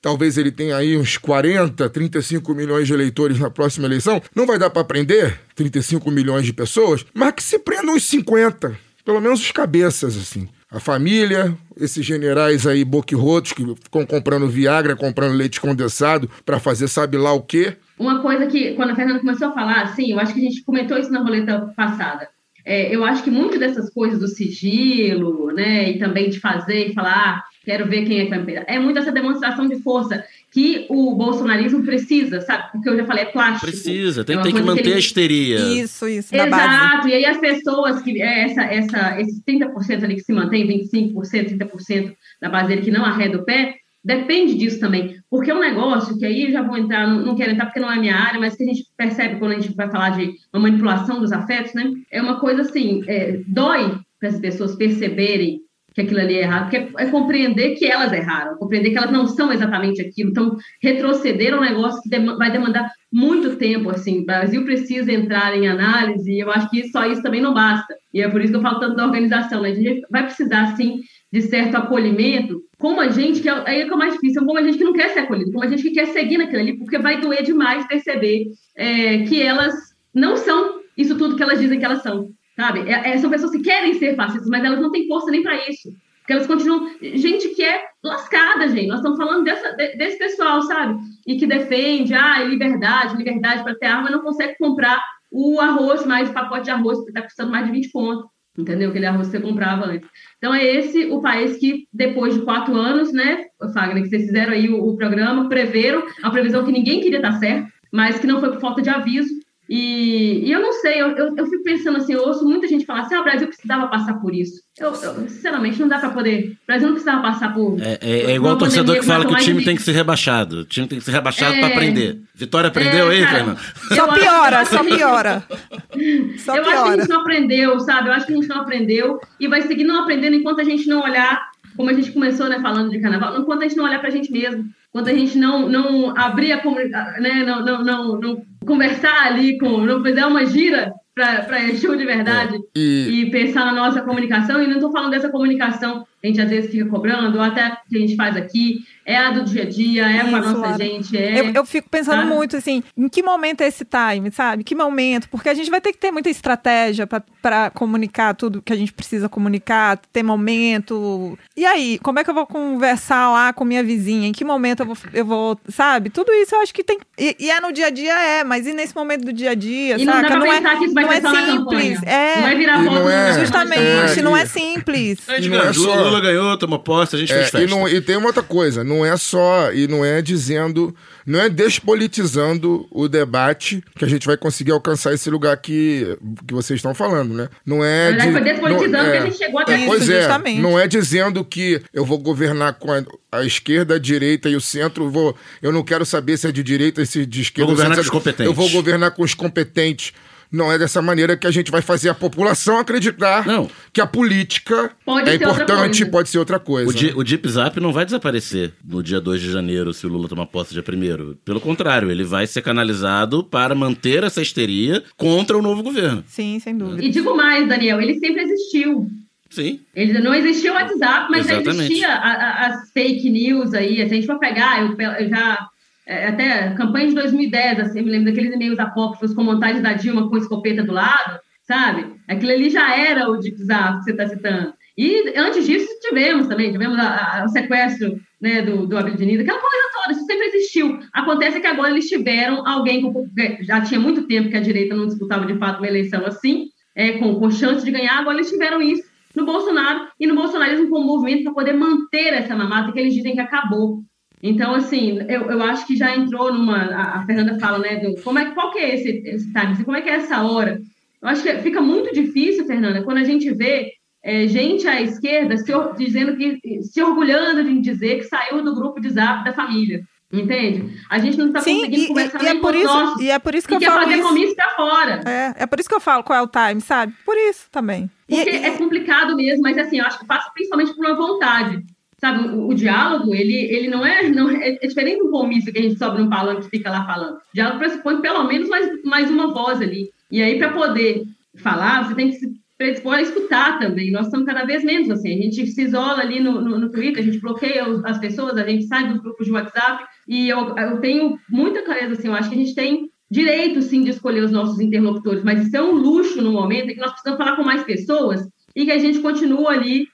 Speaker 2: Talvez ele tenha aí uns 40, 35 milhões de eleitores na próxima eleição. Não vai dar para prender 35 milhões de pessoas, mas que se prendam uns 50, pelo menos os cabeças, assim. A família, esses generais aí boquirrotos que ficam comprando Viagra, comprando leite condensado para fazer sabe lá o quê.
Speaker 4: Uma coisa que, quando a Fernanda começou a falar, assim, eu acho que a gente comentou isso na roleta passada. É, eu acho que muito dessas coisas do sigilo, né, e também de fazer e falar, ah, quero ver quem é que vai me pegar, é muito essa demonstração de força que o bolsonarismo precisa, sabe? Porque eu já falei, é plástico.
Speaker 3: Precisa, tem,
Speaker 4: É
Speaker 3: tem que
Speaker 4: coisa que
Speaker 3: manter
Speaker 4: ele-
Speaker 3: a histeria.
Speaker 1: Isso, isso, da base.
Speaker 4: Exato, e aí as pessoas que, é, essa, essa, esses 30% ali que se mantém, 25%, 30% da base dele que não arreda o pé, depende disso também. Porque é um negócio que aí eu já vou entrar, não, não quero entrar porque não é a minha área, mas que a gente percebe quando a gente vai falar de uma manipulação dos afetos, né? É uma coisa assim, é, dói para as pessoas perceberem que aquilo ali é errado, porque é, é compreender que elas erraram, compreender que elas não são exatamente aquilo, então retroceder é um negócio que dem- vai demandar muito tempo, assim, o Brasil precisa entrar em análise, e eu acho que só isso também não basta, e é por isso que eu falo tanto da organização, né? a gente vai precisar, sim, de certo acolhimento, como a gente, que é, aí é que é o mais difícil, como a gente que não quer ser acolhido, como a gente que quer seguir naquilo ali, porque vai doer demais perceber é, que elas não são isso tudo que elas dizem que elas são, sabe? É- é- são pessoas que querem ser fascistas, mas elas não têm força nem para isso. Porque elas continuam. Gente que é lascada, gente. Nós estamos falando dessa, de- desse pessoal, sabe? E que defende, ah, liberdade, liberdade para ter arma, não consegue comprar o arroz, mais o pacote de arroz, que está custando mais de 20 pontos. Entendeu? Aquele arroz que você comprava antes. Então, é esse o país que, depois de quatro anos, né, Fagner, que vocês fizeram aí o, o programa, preveram a previsão que ninguém queria estar certo, mas que não foi por falta de aviso. E, e eu não sei, eu, eu, eu fico pensando assim, eu ouço muita gente falar assim, ah, o Brasil precisava passar por isso. Eu, eu, sinceramente, não dá para poder. O Brasil não precisava passar por.
Speaker 3: É, é- é igual o torcedor
Speaker 4: pandemia
Speaker 3: que fala que o time
Speaker 4: de
Speaker 3: tem que ser rebaixado. O time tem que ser rebaixado
Speaker 4: É.
Speaker 3: pra aprender. Vitória aprendeu
Speaker 4: É,
Speaker 3: aí, Fernando?
Speaker 1: Só piora, só
Speaker 4: que-
Speaker 1: piora. Só
Speaker 4: eu acho que a gente não aprendeu, sabe? Eu acho que a gente não aprendeu e vai seguir não aprendendo enquanto a gente não olhar, como a gente começou, né, falando de carnaval, enquanto a gente não olhar pra gente mesmo, enquanto a gente não, não abrir a comunidade, né, não, não, não, não conversar ali com, não fizer uma gira para Exu de verdade
Speaker 2: E,
Speaker 4: e pensar na nossa comunicação, e não estou falando dessa comunicação a gente às vezes fica cobrando, ou até que a gente faz aqui, é a do dia a dia, é com a nossa
Speaker 1: Lara.
Speaker 4: gente, é...
Speaker 1: Eu, eu fico pensando
Speaker 4: sabe?
Speaker 1: muito assim, em que momento é esse time, sabe? Que momento? Porque a gente vai ter que ter muita estratégia para comunicar tudo que a gente precisa comunicar, ter momento. E aí, como é que eu vou conversar lá com minha vizinha? Em que momento eu vou, eu vou sabe? Tudo isso eu acho que tem. E, e é no dia a dia, é, mas e nesse momento do dia a dia,
Speaker 4: E não dá
Speaker 1: saca?
Speaker 4: pra
Speaker 1: é,
Speaker 4: pensar que isso vai
Speaker 1: não é simples. É,
Speaker 4: Não vai virar
Speaker 2: E não é-
Speaker 1: justamente,
Speaker 2: É,
Speaker 1: não é simples.
Speaker 3: A gente
Speaker 2: não é só-
Speaker 3: Lula ganhou, tomou posse, a gente
Speaker 2: é,
Speaker 3: fez
Speaker 2: e,
Speaker 3: festa.
Speaker 2: não- e tem uma outra coisa, não é só, e não é dizendo, não é despolitizando o debate que a gente vai conseguir alcançar esse lugar que, que vocês estão falando, né? Não é.
Speaker 4: Na verdade,
Speaker 2: de-
Speaker 4: foi despolitizando
Speaker 2: não-
Speaker 4: que
Speaker 2: é.
Speaker 4: a gente chegou até
Speaker 1: Isso,
Speaker 2: Pois é,
Speaker 1: justamente.
Speaker 2: não é dizendo que eu vou governar com a, a esquerda, a direita e o centro, vou, eu não quero saber se é de direita, se é de esquerda.
Speaker 3: Vou governar
Speaker 2: se é de-
Speaker 3: com os competentes.
Speaker 2: Eu vou governar com os competentes. Não é dessa maneira que a gente vai fazer a população acreditar
Speaker 3: Não.
Speaker 2: que a política
Speaker 4: Pode
Speaker 2: é importante, pode ser outra coisa.
Speaker 3: O, di- o Deep Zap não vai desaparecer no dia 2 de janeiro se o Lula tomar posse dia 1 Pelo contrário, ele vai ser canalizado para manter essa histeria contra o novo governo.
Speaker 1: Sim, sem dúvida.
Speaker 4: E digo mais, Daniel, ele sempre existiu.
Speaker 3: Sim.
Speaker 4: Ele não existia o WhatsApp, mas já existia as fake news aí. Se a gente for pegar, eu, eu já. É, Até campanha de 2010, assim, eu me lembro daqueles e-mails apócrifos com montagem da Dilma com escopeta do lado, sabe? Aquilo ali já era o Deep Zap que você está citando. E antes disso tivemos também, tivemos a- a- o sequestro né, do, do Abel Diniz, aquela coisa toda, isso sempre existiu. Acontece que agora eles tiveram alguém com, já tinha muito tempo que a direita não disputava de fato uma eleição assim, é, com, com chance de ganhar, agora eles tiveram isso no Bolsonaro e no bolsonarismo como movimento para poder manter essa mamata que eles dizem que acabou. Então, assim, eu, eu acho que já entrou numa. A, a Fernanda fala, né? Do, como é, qual que é esse, esse time? Como é que é essa hora? Eu acho que fica muito difícil, Fernanda, quando a gente vê é, gente à esquerda se, dizendo que, se orgulhando de dizer que saiu do grupo de zap da família. Entende? A gente não está conseguindo
Speaker 1: e,
Speaker 4: conversar
Speaker 1: e- e é por isso,
Speaker 4: nossos.
Speaker 1: e é por isso que
Speaker 4: E
Speaker 1: eu
Speaker 4: quer
Speaker 1: falo
Speaker 4: fazer
Speaker 1: isso.
Speaker 4: comício para fora.
Speaker 1: É, é por isso que eu falo qual é o time, sabe? Por isso também.
Speaker 4: Porque
Speaker 1: e-
Speaker 4: é complicado mesmo, mas assim, eu acho que passa principalmente por uma vontade. Sabe, o, o diálogo, ele, ele não é, não é, é diferente do comício que a gente sobe num palanque e fica lá falando. O diálogo pressupõe pelo menos mais, mais uma voz ali. E aí, para poder falar, você tem que se predispor a escutar também. Nós estamos cada vez menos assim. A gente se isola ali no, no, no Twitter, a gente bloqueia as pessoas, a gente sai dos grupos de WhatsApp. E eu, eu tenho muita clareza, assim, eu acho que a gente tem direito, sim, de escolher os nossos interlocutores, mas isso é um luxo no momento em que nós precisamos falar com mais pessoas e que a gente continua ali.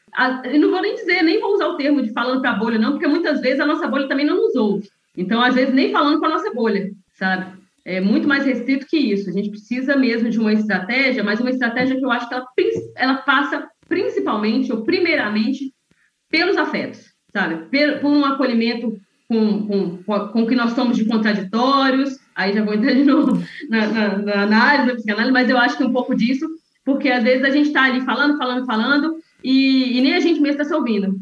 Speaker 4: Eu não vou nem dizer, nem vou usar o termo de falando para a bolha, não, porque muitas vezes a nossa bolha também não nos ouve. Então, às vezes, nem falando com a nossa bolha, sabe? É muito mais restrito que isso. A gente precisa mesmo de uma estratégia, mas uma estratégia que eu acho que ela, ela passa principalmente ou primeiramente pelos afetos, sabe? Por um acolhimento com, com, com o que nós somos de contraditórios, aí já vou entrar de novo na, na, na análise, na psicanálise, mas eu acho que um pouco disso, porque às vezes a gente está ali falando, falando, falando, e, e nem a gente mesmo está se ouvindo.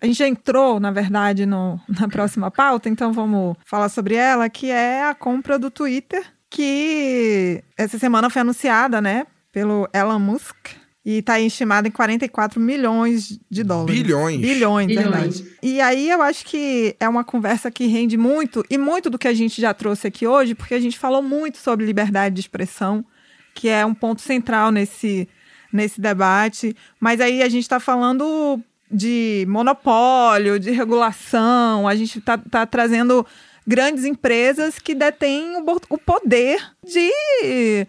Speaker 1: A gente já entrou, na verdade, no, na próxima pauta, então vamos falar sobre ela, que é a compra do Twitter, que essa semana foi anunciada, né, pelo Elon Musk. E está estimada em 44 milhões de dólares.
Speaker 2: Bilhões.
Speaker 1: Bilhões,
Speaker 4: Bilhões.
Speaker 1: verdade. E aí eu acho que é uma conversa que rende muito, e muito do que a gente já trouxe aqui hoje, porque a gente falou muito sobre liberdade de expressão, que é um ponto central nesse, nesse debate. Mas aí a gente está falando de monopólio, de regulação, a gente está tá trazendo grandes empresas que detêm o, o poder de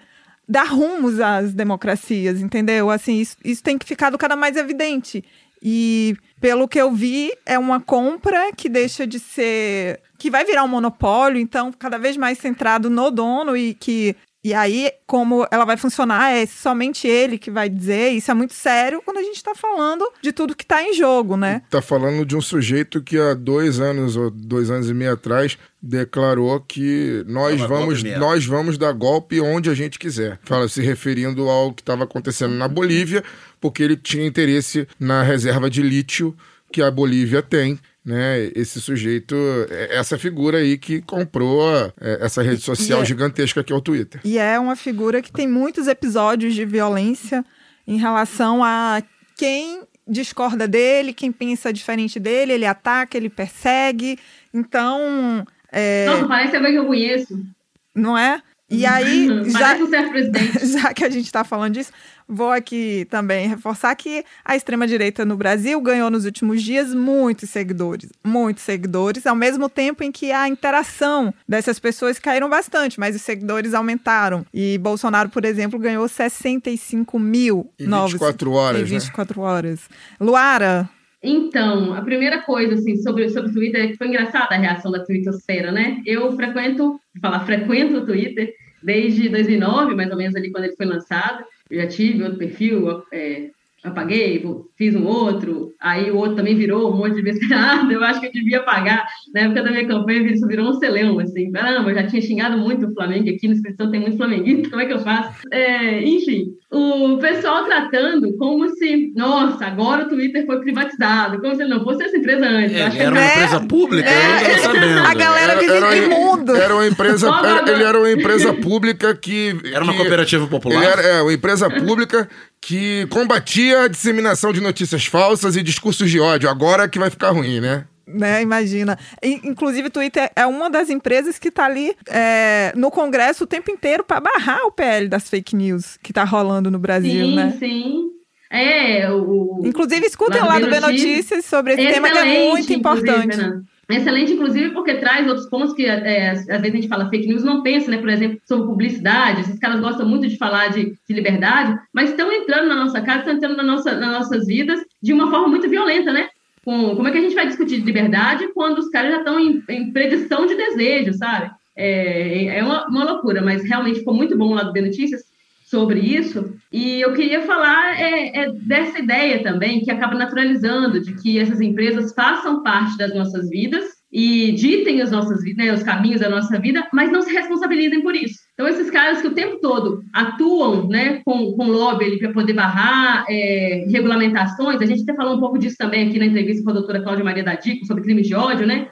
Speaker 1: dar rumos às democracias, entendeu? Assim, isso, isso tem que ficar cada mais evidente. E pelo que eu vi, é uma compra que deixa de ser. que vai virar um monopólio, então, cada vez mais centrado no dono e que. E aí, como ela vai funcionar, é somente ele que vai dizer. Isso é muito sério quando a gente está falando de tudo que está em jogo, né?
Speaker 2: Tá falando de um sujeito que há dois anos ou dois anos e meio atrás declarou que nós vamos, nós vamos dar golpe onde a gente quiser. Fala se referindo ao que estava acontecendo na Bolívia, porque ele tinha interesse na reserva de lítio que a Bolívia tem. Né, esse sujeito, é essa figura aí que comprou é, essa rede social
Speaker 1: é-
Speaker 2: gigantesca que é o Twitter.
Speaker 1: E é uma figura que tem muitos episódios de violência em relação a quem discorda dele, quem pensa diferente dele, ele ataca, ele persegue. Então, é,
Speaker 4: Nossa, parece alguém que eu conheço.
Speaker 1: não é? E aí, já,
Speaker 4: um certo presidente.
Speaker 1: já que a gente está falando disso, vou aqui também reforçar que a extrema-direita no Brasil ganhou nos últimos dias muitos seguidores, muitos seguidores, ao mesmo tempo em que a interação dessas pessoas caíram bastante, mas os seguidores aumentaram. E Bolsonaro, por exemplo, ganhou 65 mil
Speaker 2: Em
Speaker 1: novos
Speaker 2: 24 horas,
Speaker 1: em
Speaker 2: né?
Speaker 1: 24 horas. Luara,
Speaker 4: Então, a primeira coisa, assim, sobre, sobre o Twitter, é que foi engraçada a reação da Twittosfera, né? Eu frequento, vou falar, frequento o Twitter desde 2009, mais ou menos ali quando ele foi lançado. Já tive outro perfil, é, apaguei, fiz um outro, aí o outro também virou um monte de vezes. Ah, eu acho que eu devia apagar. Na época da minha campanha, isso virou um celeuma, assim. Caramba, eu já tinha xingado muito o Flamengo aqui, no Espírito Santo tem muito flamenguista, como é que eu faço? É, enfim, o pessoal tratando como se, nossa, agora o Twitter foi privatizado, como se ele não fosse essa empresa antes.
Speaker 3: É,
Speaker 4: acho que
Speaker 3: era uma
Speaker 1: É,
Speaker 3: empresa pública, eu não
Speaker 1: é, a galera
Speaker 2: Era,
Speaker 1: vive
Speaker 2: era,
Speaker 1: imundo.
Speaker 2: era uma empresa, era- ele era uma empresa pública que
Speaker 3: Era uma
Speaker 2: que-
Speaker 3: cooperativa popular?
Speaker 2: Era é, uma empresa pública que combatia a disseminação de notícias falsas e discursos de ódio. Agora que vai ficar ruim, né?
Speaker 1: né? Imagina. Inclusive, o Twitter é uma das empresas que está ali é, no Congresso o tempo inteiro para barrar o PL das fake news que está rolando no Brasil,
Speaker 4: sim,
Speaker 1: né?
Speaker 4: sim. É, o.
Speaker 1: Inclusive, escutem
Speaker 4: Lá
Speaker 1: lá do B
Speaker 4: Notícias.
Speaker 1: Sobre esse tema que é muito importante.
Speaker 4: Fernanda. Excelente, inclusive, porque traz outros pontos que é, às vezes a gente fala fake news, não pensa, né? Por exemplo, sobre publicidade. Esses caras gostam muito de falar de, de liberdade, mas estão entrando na nossa casa, estão entrando na nossa, nas nossas vidas de uma forma muito violenta, né? Com, como é que a gente vai discutir de liberdade quando os caras já estão em, em predição de desejo, sabe? É, é uma, uma loucura, mas realmente ficou muito bom lá do B Notícias sobre isso. E eu queria falar é, é dessa ideia também, que acaba naturalizando, de que essas empresas façam parte das nossas vidas e ditem as nossas vidas, né, os caminhos da nossa vida, mas não se responsabilizem por isso. Então, esses caras que o tempo todo atuam né, com, com lobby para poder barrar é, regulamentações, a gente até falou um pouco disso também aqui na entrevista com a doutora Cláudia Maria da Dico sobre crimes de ódio, né?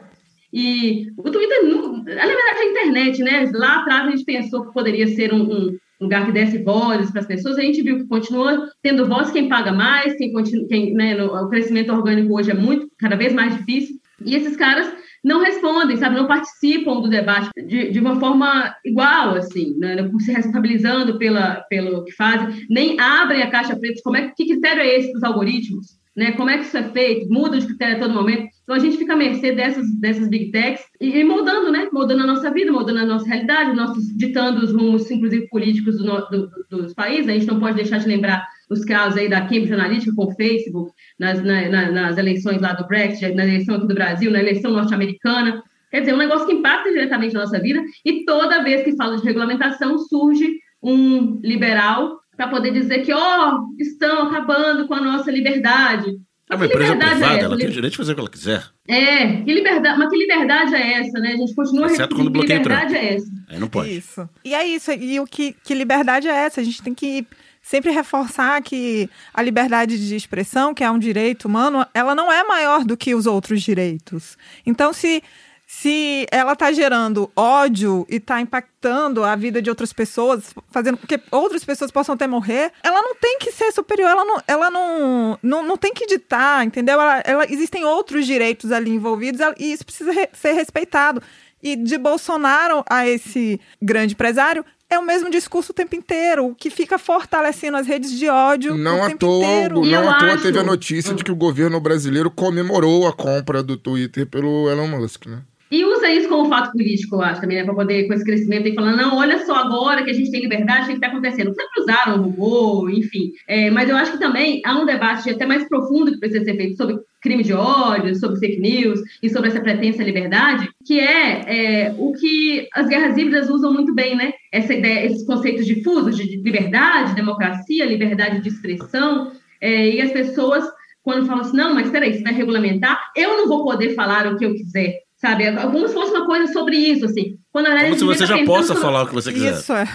Speaker 4: E o Twitter, na verdade, a internet, né? Lá atrás a gente pensou que poderia ser um, um lugar que desse vozes para as pessoas, a gente viu que continua tendo voz quem paga mais, quem continua, quem, né, no- o crescimento orgânico hoje é muito, cada vez mais difícil, e esses caras não respondem, sabe, não participam do debate de, de uma forma igual, assim, né, não se responsabilizando pela, pelo que fazem, nem abrem a caixa preta, como é, que critério é esse dos algoritmos, né, como é que isso é feito, muda de critério a todo momento, então a gente fica à mercê dessas, dessas big techs e, e moldando, né, moldando a nossa vida, moldando a nossa realidade, nossos, ditando os rumos, inclusive políticos do, do- do- dos países, a gente não pode deixar de lembrar os casos aí da Cambridge Analytica com o Facebook, nas, na- na- nas eleições lá do Brexit, na eleição aqui do Brasil, na eleição norte-americana. Quer dizer, um negócio que impacta diretamente na nossa vida, e toda vez que fala de regulamentação, surge um liberal para poder dizer que, ó, oh, estão acabando com a nossa liberdade.
Speaker 3: É uma
Speaker 4: Que
Speaker 3: empresa
Speaker 4: liberdade
Speaker 3: privada,
Speaker 4: é
Speaker 3: ela tem o direito de fazer o que ela quiser.
Speaker 4: É, que liberdade, mas que liberdade é essa, né? A gente continua
Speaker 3: Exceto quando
Speaker 4: que
Speaker 3: bloqueia
Speaker 4: liberdade é essa.
Speaker 3: Aí não pode.
Speaker 1: Isso. E é isso. E o que, que liberdade é essa? A gente tem que sempre reforçar que a liberdade de expressão, que é um direito humano, ela não é maior do que os outros direitos. Então, se se ela está gerando ódio e está impactando a vida de outras pessoas, fazendo com que outras pessoas possam até morrer, ela não tem que ser superior, ela não, ela não, não, não tem que ditar, entendeu? Ela, ela- existem outros direitos ali envolvidos ela- e isso precisa re- ser respeitado. E de Bolsonaro a esse grande empresário, é o mesmo discurso o tempo inteiro, o que fica fortalecendo as redes de ódio
Speaker 2: Não
Speaker 1: o
Speaker 2: à toa,
Speaker 1: inteiro.
Speaker 2: Não
Speaker 4: eu
Speaker 2: à toa
Speaker 4: acho-
Speaker 2: teve a notícia de que o governo brasileiro comemorou a compra do Twitter pelo Elon Musk, né?
Speaker 4: Isso como fato político, eu acho, também, né? Para poder, com esse crescimento, e falar, não, olha só agora que a gente tem liberdade, o que está acontecendo? Sempre usaram o robô, enfim. É, mas eu acho que também há um debate até mais profundo que precisa ser feito sobre crime de ódio, sobre fake news e sobre essa pretensa liberdade, que é, é, o que as guerras híbridas usam muito bem, né? Essa ideia, esses conceitos difusos de liberdade, democracia, liberdade de expressão, é, e as pessoas, quando falam assim, não, mas peraí, você vai regulamentar, eu não vou poder falar o que eu quiser, sabe? Como se fosse uma coisa sobre isso, assim. Quando, verdade,
Speaker 3: Como se
Speaker 4: a
Speaker 3: você
Speaker 4: devia
Speaker 3: já possa falar o que você quiser.
Speaker 1: Isso é.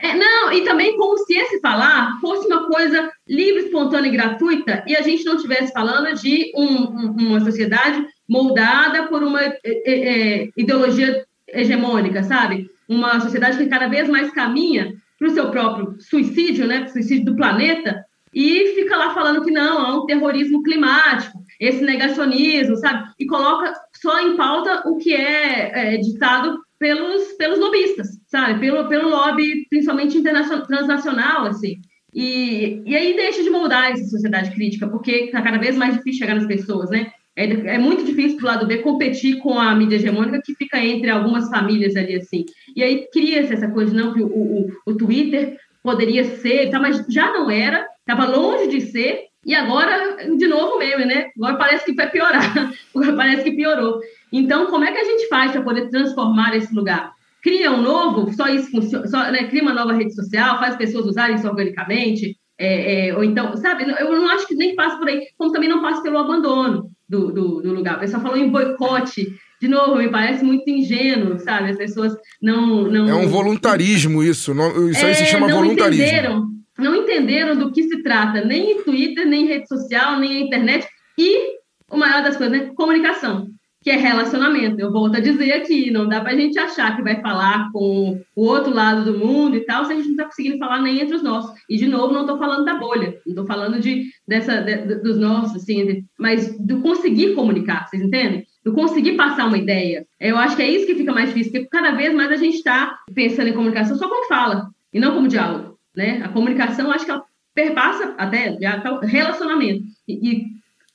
Speaker 4: é, não, e também como se esse falar fosse uma coisa livre, espontânea e gratuita e a gente não estivesse falando de um- um- uma sociedade moldada por uma é, é, é, ideologia hegemônica, sabe? Uma sociedade que cada vez mais caminha para o seu próprio suicídio, né? Suicídio do planeta e fica lá falando que não, há um terrorismo climático, esse negacionismo, sabe? E coloca só em pauta o que é, é, ditado pelos, pelos lobistas, sabe? Pelo, pelo lobby, principalmente internacional, transnacional, assim. E, e aí deixa de moldar essa sociedade crítica, porque está cada vez mais difícil chegar nas pessoas, né? É, é muito difícil pro lado B competir com a mídia hegemônica que fica entre algumas famílias ali, assim. E aí cria-se essa coisa, não, que o, o, o Twitter poderia ser, tá, mas já não era, estava longe de ser, e agora, de novo meme, né? Agora parece que vai piorar, agora parece que piorou. Então, como é que a gente faz para poder transformar esse lugar? Cria um novo, só isso funciona, só, né, cria uma nova rede social, faz pessoas usarem isso organicamente, é, é, ou então, sabe, eu não acho que nem passa por aí, como também não passa pelo abandono do, do, do lugar. O pessoal falou em boicote, de novo, me parece muito ingênuo, sabe? As pessoas não. não
Speaker 2: É um voluntarismo isso. não- Isso aí se
Speaker 4: é,
Speaker 2: chama
Speaker 4: não
Speaker 2: voluntarismo.
Speaker 4: Entenderam, não entenderam do que se trata, nem em Twitter, nem em rede social, nem em internet. E o maior das coisas, né? Comunicação, que é relacionamento. Eu volto a dizer aqui, não dá pra gente achar que vai falar com o outro lado do mundo e tal, se a gente não tá conseguindo falar nem entre os nossos. E, de novo, não tô falando da bolha, não tô falando de, dessa, de- dos nossos, assim, mas do conseguir comunicar, vocês entendem? Do conseguir passar uma ideia. Eu acho que é isso que fica mais difícil, porque cada vez mais a gente está pensando em comunicação só como fala, e não como diálogo, né? A comunicação, acho que ela perpassa até o relacionamento. E, e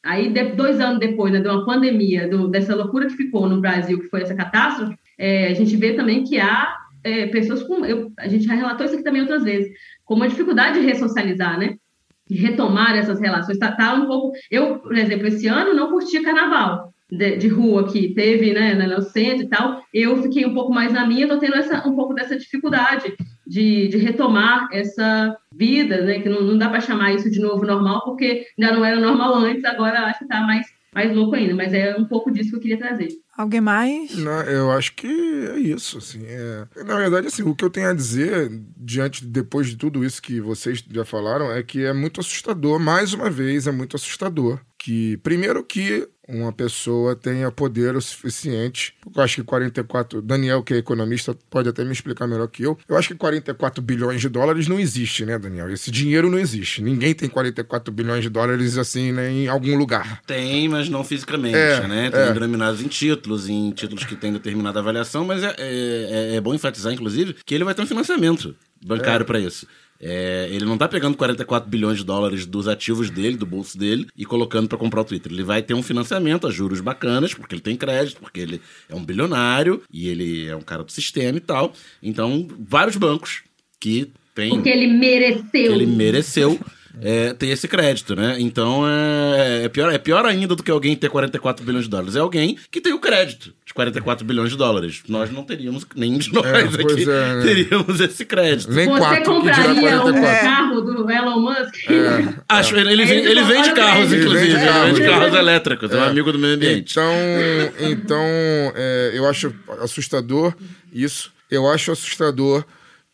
Speaker 4: aí, de- dois anos depois, né, de uma pandemia, do- dessa loucura que ficou no Brasil, que foi essa catástrofe, é, a gente vê também que há é, pessoas com... Eu, a gente já relatou isso aqui também outras vezes, com uma dificuldade de ressocializar, né? De retomar essas relações. Tá, tá um pouco... Eu, por exemplo, esse ano não curti carnaval de, de rua que teve, né, no centro e tal. Eu fiquei um pouco mais na minha, tô tendo essa, um pouco dessa dificuldade de, de retomar essa vida, né? Que não, não dá para chamar isso de novo normal, porque já não era normal antes, agora acho que tá mais, mais louco ainda. Mas é um pouco disso que eu queria trazer.
Speaker 1: Alguém mais?
Speaker 2: Não, eu acho que é isso, assim. é- Na verdade, assim, o que eu tenho a dizer, diante, depois de tudo isso que vocês já falaram, é que é muito assustador, mais uma vez, é muito assustador. Que, primeiro que uma pessoa tenha poder o suficiente, eu acho que 44, Daniel, que é economista, pode até me explicar melhor que eu, eu acho que 44 bilhões de dólares não existe, né, Daniel? Esse dinheiro não existe. Ninguém tem 44 bilhões de dólares, assim, né, em algum lugar.
Speaker 3: Tem, mas não fisicamente,
Speaker 2: É,
Speaker 3: né? Tem
Speaker 2: é.
Speaker 3: denominados em títulos, em títulos que têm determinada avaliação, mas é, é, é bom enfatizar, inclusive, que ele vai ter um financiamento bancário para isso. É, ele não tá pegando 44 bilhões de dólares dos ativos dele, do bolso dele, e colocando para comprar o Twitter. Ele vai ter um financiamento a juros bacanas, porque ele tem crédito, porque ele é um bilionário e ele é um cara do sistema e tal. Então, vários bancos que têm
Speaker 4: Porque ele mereceu.
Speaker 3: ele mereceu, é, ter esse crédito, né? Então é, é, pior, é pior ainda do que alguém ter 44 bilhões de dólares. É alguém que tem o crédito de 44 bilhões de dólares. Nós não teríamos, nenhum de nós
Speaker 2: É, pois
Speaker 3: aqui
Speaker 2: é, né?
Speaker 3: teríamos esse crédito.
Speaker 2: Nem
Speaker 4: Você
Speaker 2: quatro,
Speaker 4: compraria o
Speaker 2: 44.
Speaker 4: carro do Elon Musk?
Speaker 2: É.
Speaker 3: Acho, ele, ele, vende,
Speaker 4: ele
Speaker 3: vende carros,
Speaker 4: ele.
Speaker 3: inclusive.
Speaker 2: Ele vende
Speaker 3: vende
Speaker 2: carros.
Speaker 3: carros elétricos. É um amigo do meio ambiente.
Speaker 2: Então, então é, eu acho assustador isso. Eu acho assustador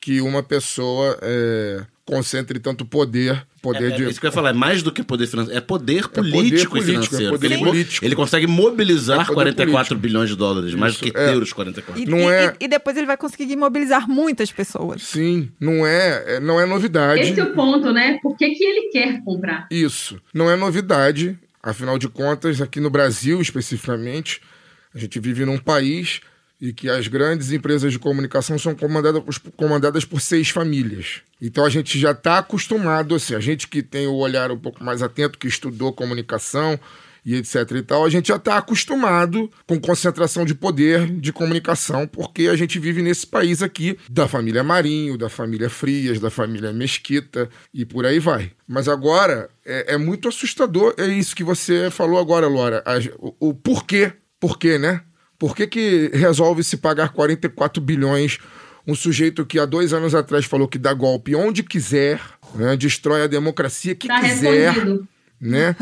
Speaker 2: que uma pessoa é, concentre tanto poder, poder
Speaker 3: É,
Speaker 2: de
Speaker 3: é isso que eu ia falar, é mais do que poder financeiro, é poder
Speaker 2: poder
Speaker 3: político e
Speaker 2: político, é
Speaker 3: financeiro.
Speaker 2: poder
Speaker 3: ele,
Speaker 2: político.
Speaker 3: ele consegue mobilizar
Speaker 2: É poder
Speaker 3: 44
Speaker 2: político.
Speaker 3: bilhões de dólares, mais do
Speaker 2: Isso,
Speaker 3: que
Speaker 2: é.
Speaker 3: ter os 44.
Speaker 1: E,
Speaker 2: Não
Speaker 1: e-
Speaker 2: é-
Speaker 1: e depois ele vai conseguir mobilizar muitas pessoas.
Speaker 2: Sim, não é, é- não é novidade.
Speaker 4: Esse é o ponto, né? Por que, que ele quer comprar?
Speaker 2: Isso. Não é novidade. Afinal de contas, aqui no Brasil especificamente, a gente vive num país e que as grandes empresas de comunicação são comandadas, por- comandadas por seis famílias. Então a gente já está acostumado, assim, a gente que tem o olhar um pouco mais atento, que estudou comunicação e etc e tal, a gente já está acostumado com concentração de poder de comunicação, porque a gente vive nesse país aqui da família Marinho, da família Frias, da família Mesquita e por aí vai. Mas agora é, é muito assustador, é isso que você falou agora, Laura, as- o, o porquê, porquê, né? Por que, que resolve se pagar 44 bilhões um sujeito que há dois anos atrás falou que dá golpe onde quiser, né? destrói a democracia que
Speaker 4: Tá
Speaker 2: quiser,
Speaker 4: respondido.
Speaker 2: né?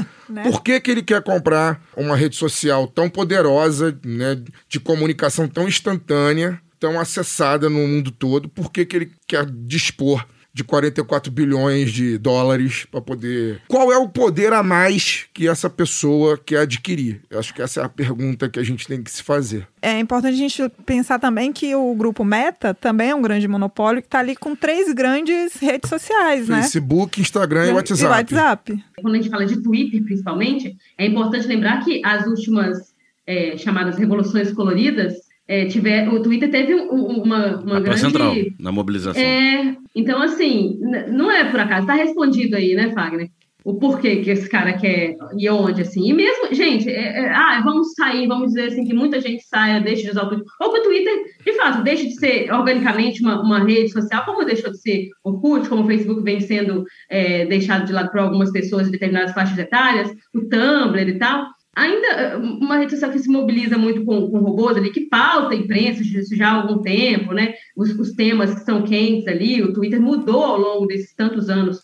Speaker 2: Por que, que ele quer comprar uma rede social tão poderosa, né? de comunicação tão instantânea, tão acessada no mundo todo? Por que, que ele quer dispor de 44 bilhões de dólares para poder. Qual é o poder a mais que essa pessoa quer adquirir? Eu acho que essa é a pergunta que a gente tem que se fazer.
Speaker 1: É importante a gente pensar também que o grupo Meta também é um grande monopólio que está ali com três grandes redes sociais, né?
Speaker 2: Facebook, Instagram e
Speaker 1: E
Speaker 2: WhatsApp.
Speaker 1: WhatsApp.
Speaker 4: Quando a gente fala de Twitter, principalmente, é importante lembrar que as últimas é, chamadas revoluções coloridas é, tiver, o Twitter teve um- um- uma, uma grande
Speaker 3: central na mobilização.
Speaker 4: É, então, assim, não é por acaso, tá respondido aí, né, Fagner? O porquê que esse cara quer e onde, assim. E mesmo, gente, é- é, ah, vamos sair, vamos dizer assim, que muita gente saia, deixe de usar o Twitter. Ou que o Twitter, de fato, deixe de ser organicamente uma, uma rede social, como deixou de ser Orkut, como o Facebook vem sendo é, deixado de lado por algumas pessoas de determinadas faixas etárias, o Tumblr e tal. Ainda é, uma rede social que se mobiliza muito com, com robôs ali, que pauta a imprensa isso já há algum tempo, né? Os, os temas que são quentes ali, o Twitter mudou ao longo desses tantos anos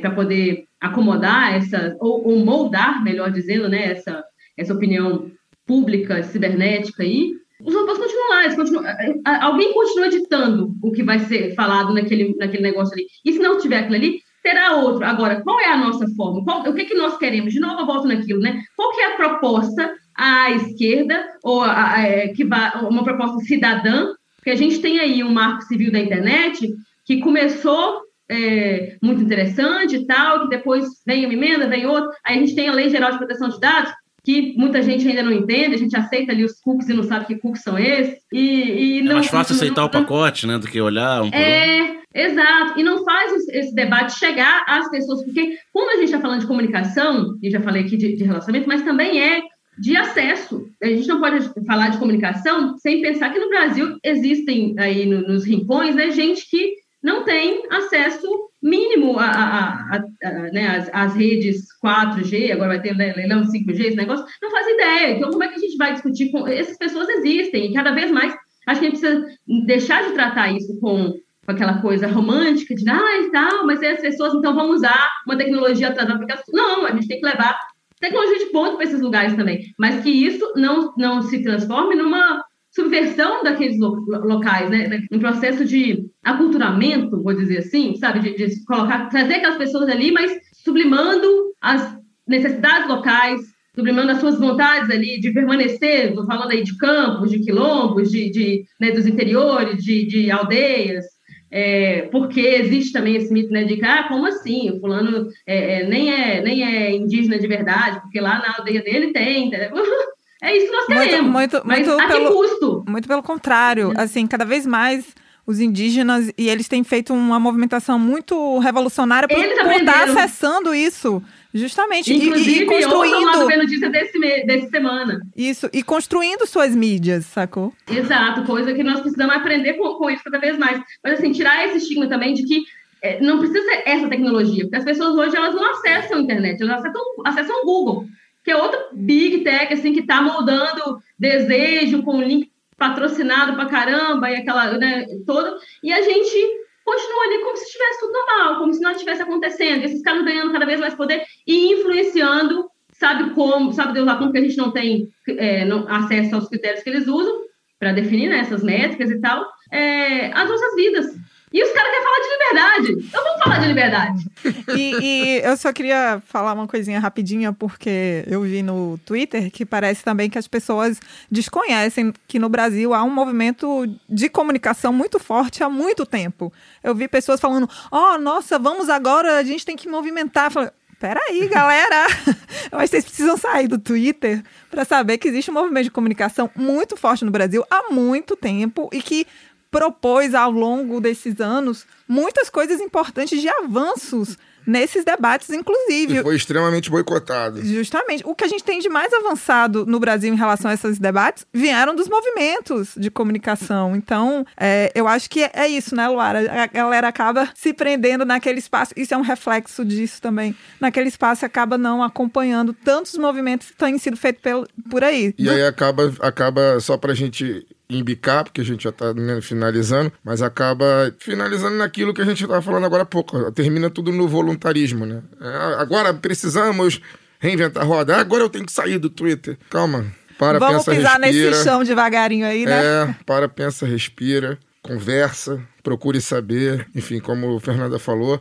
Speaker 4: para poder acomodar essa, ou, ou moldar, melhor dizendo, né, essa, essa opinião pública, cibernética aí. Os robôs continuam lá, eles continuam, a- alguém continua editando o que vai ser falado naquele, naquele negócio ali. E se não tiver aquilo ali, terá outro. Agora, qual é a nossa forma? Qual- o que, que nós queremos? De novo, eu volto naquilo, né? Qual que é a proposta à esquerda, ou a- a- é, que vai, uma proposta cidadã? Porque a gente tem aí um marco civil da internet que começou é, muito interessante e tal, que depois vem uma emenda, vem outra. Aí a gente tem a Lei Geral de Proteção de Dados, que muita gente ainda não entende, a gente aceita ali os cookies e não sabe que cookies são esses. E, e
Speaker 3: É
Speaker 4: não,
Speaker 3: mais fácil
Speaker 4: não-
Speaker 3: aceitar o
Speaker 4: não-
Speaker 3: pacote, né, do que olhar um por um.
Speaker 4: é, exato. E não faz esse- debate chegar às pessoas, porque como a gente está falando de comunicação, e já falei aqui de, de relacionamento, mas também é de acesso. A gente não pode falar de comunicação sem pensar que no Brasil existem aí no- nos rincões né, gente que não tem acesso mínimo a, a- a- a- né, às, às redes 4G, agora vai ter leilão 5G, esse negócio, não faz ideia. Então, como é que a gente vai discutir com. Essas pessoas existem, e cada vez mais acho que a gente precisa deixar de tratar isso com, com aquela coisa romântica de, ah, e tal, mas as pessoas então vão usar uma tecnologia atrasada. Elas... Não, a gente tem que levar tecnologia de ponto para esses lugares também, mas que isso não, não se transforme numa subversão daqueles lo- locais, né? Um processo de aculturamento, vou dizer assim, sabe? De, de colocar, trazer aquelas pessoas ali, mas sublimando as necessidades locais, sublimando as suas vontades ali de permanecer, tô falando aí de campos, de quilombos, de, de né, dos interiores, de, de aldeias, é, porque existe também esse mito né, de que, ah, como assim? O fulano é, é, nem, é, nem é indígena de verdade, porque lá na aldeia dele tem. entendeu? É isso que nós
Speaker 1: Muito-
Speaker 4: queremos.
Speaker 1: muito-
Speaker 4: mas
Speaker 1: muito
Speaker 4: a que
Speaker 1: pelo-
Speaker 4: custo?
Speaker 1: Muito pelo contrário, assim, cada vez mais os indígenas e eles têm feito uma movimentação muito revolucionária por estar
Speaker 4: aprenderam.
Speaker 1: acessando isso, justamente, e- e,
Speaker 4: Inclusive,
Speaker 1: e
Speaker 4: lá no
Speaker 1: construindo
Speaker 4: Notícia desse, desse semana.
Speaker 1: isso e construindo suas mídias, sacou?
Speaker 4: Exato, coisa que nós precisamos aprender com, com isso cada vez mais. Mas, assim, tirar esse estigma também de que é, não precisa ser essa tecnologia, porque as pessoas hoje elas não acessam a internet, elas acessam, acessam o Google, que é outra big tech assim que está moldando desejo com link patrocinado pra caramba e aquela, né, toda, e a gente continua ali como se estivesse tudo normal, como se não estivesse acontecendo, esses caras ganhando cada vez mais poder e influenciando, sabe como, sabe Deus lá como que a gente não tem é, não, acesso aos critérios que eles usam para definir né, essas métricas e tal, é, as nossas vidas. E os caras querem falar de liberdade. Então vamos falar de liberdade.
Speaker 1: E, e eu só queria falar uma coisinha rapidinha, porque eu vi no Twitter que parece também que as pessoas desconhecem que no Brasil há um movimento de comunicação muito forte há muito tempo. Eu vi pessoas falando: oh, nossa, vamos agora, a gente tem que movimentar. Eu falei, Peraí, galera! Mas vocês precisam sair do Twitter para saber que existe um movimento de comunicação muito forte no Brasil há muito tempo e que propôs ao longo desses anos muitas coisas importantes de avanços nesses debates, inclusive.
Speaker 2: E foi extremamente boicotado.
Speaker 1: Justamente. O que a gente tem de mais avançado no Brasil em relação a esses debates vieram dos movimentos de comunicação. Então, é, eu acho que é isso, né, Luara? A galera acaba se prendendo naquele espaço. Isso é um reflexo disso também. Naquele espaço acaba não acompanhando tantos movimentos que têm sido feitos por aí.
Speaker 2: E aí acaba, acaba só pra gente embicar, porque a gente já está finalizando, mas acaba finalizando naquilo que a gente estava falando agora há pouco. Termina tudo no voluntarismo, né? É, agora precisamos reinventar a roda. Agora eu tenho que sair do Twitter. Calma. Para,
Speaker 1: Vamos
Speaker 2: pensa,
Speaker 1: pisar
Speaker 2: respira.
Speaker 1: nesse chão devagarinho aí, né?
Speaker 2: É, para, pensa, respira, conversa, procure saber. Enfim, como o Fernanda falou,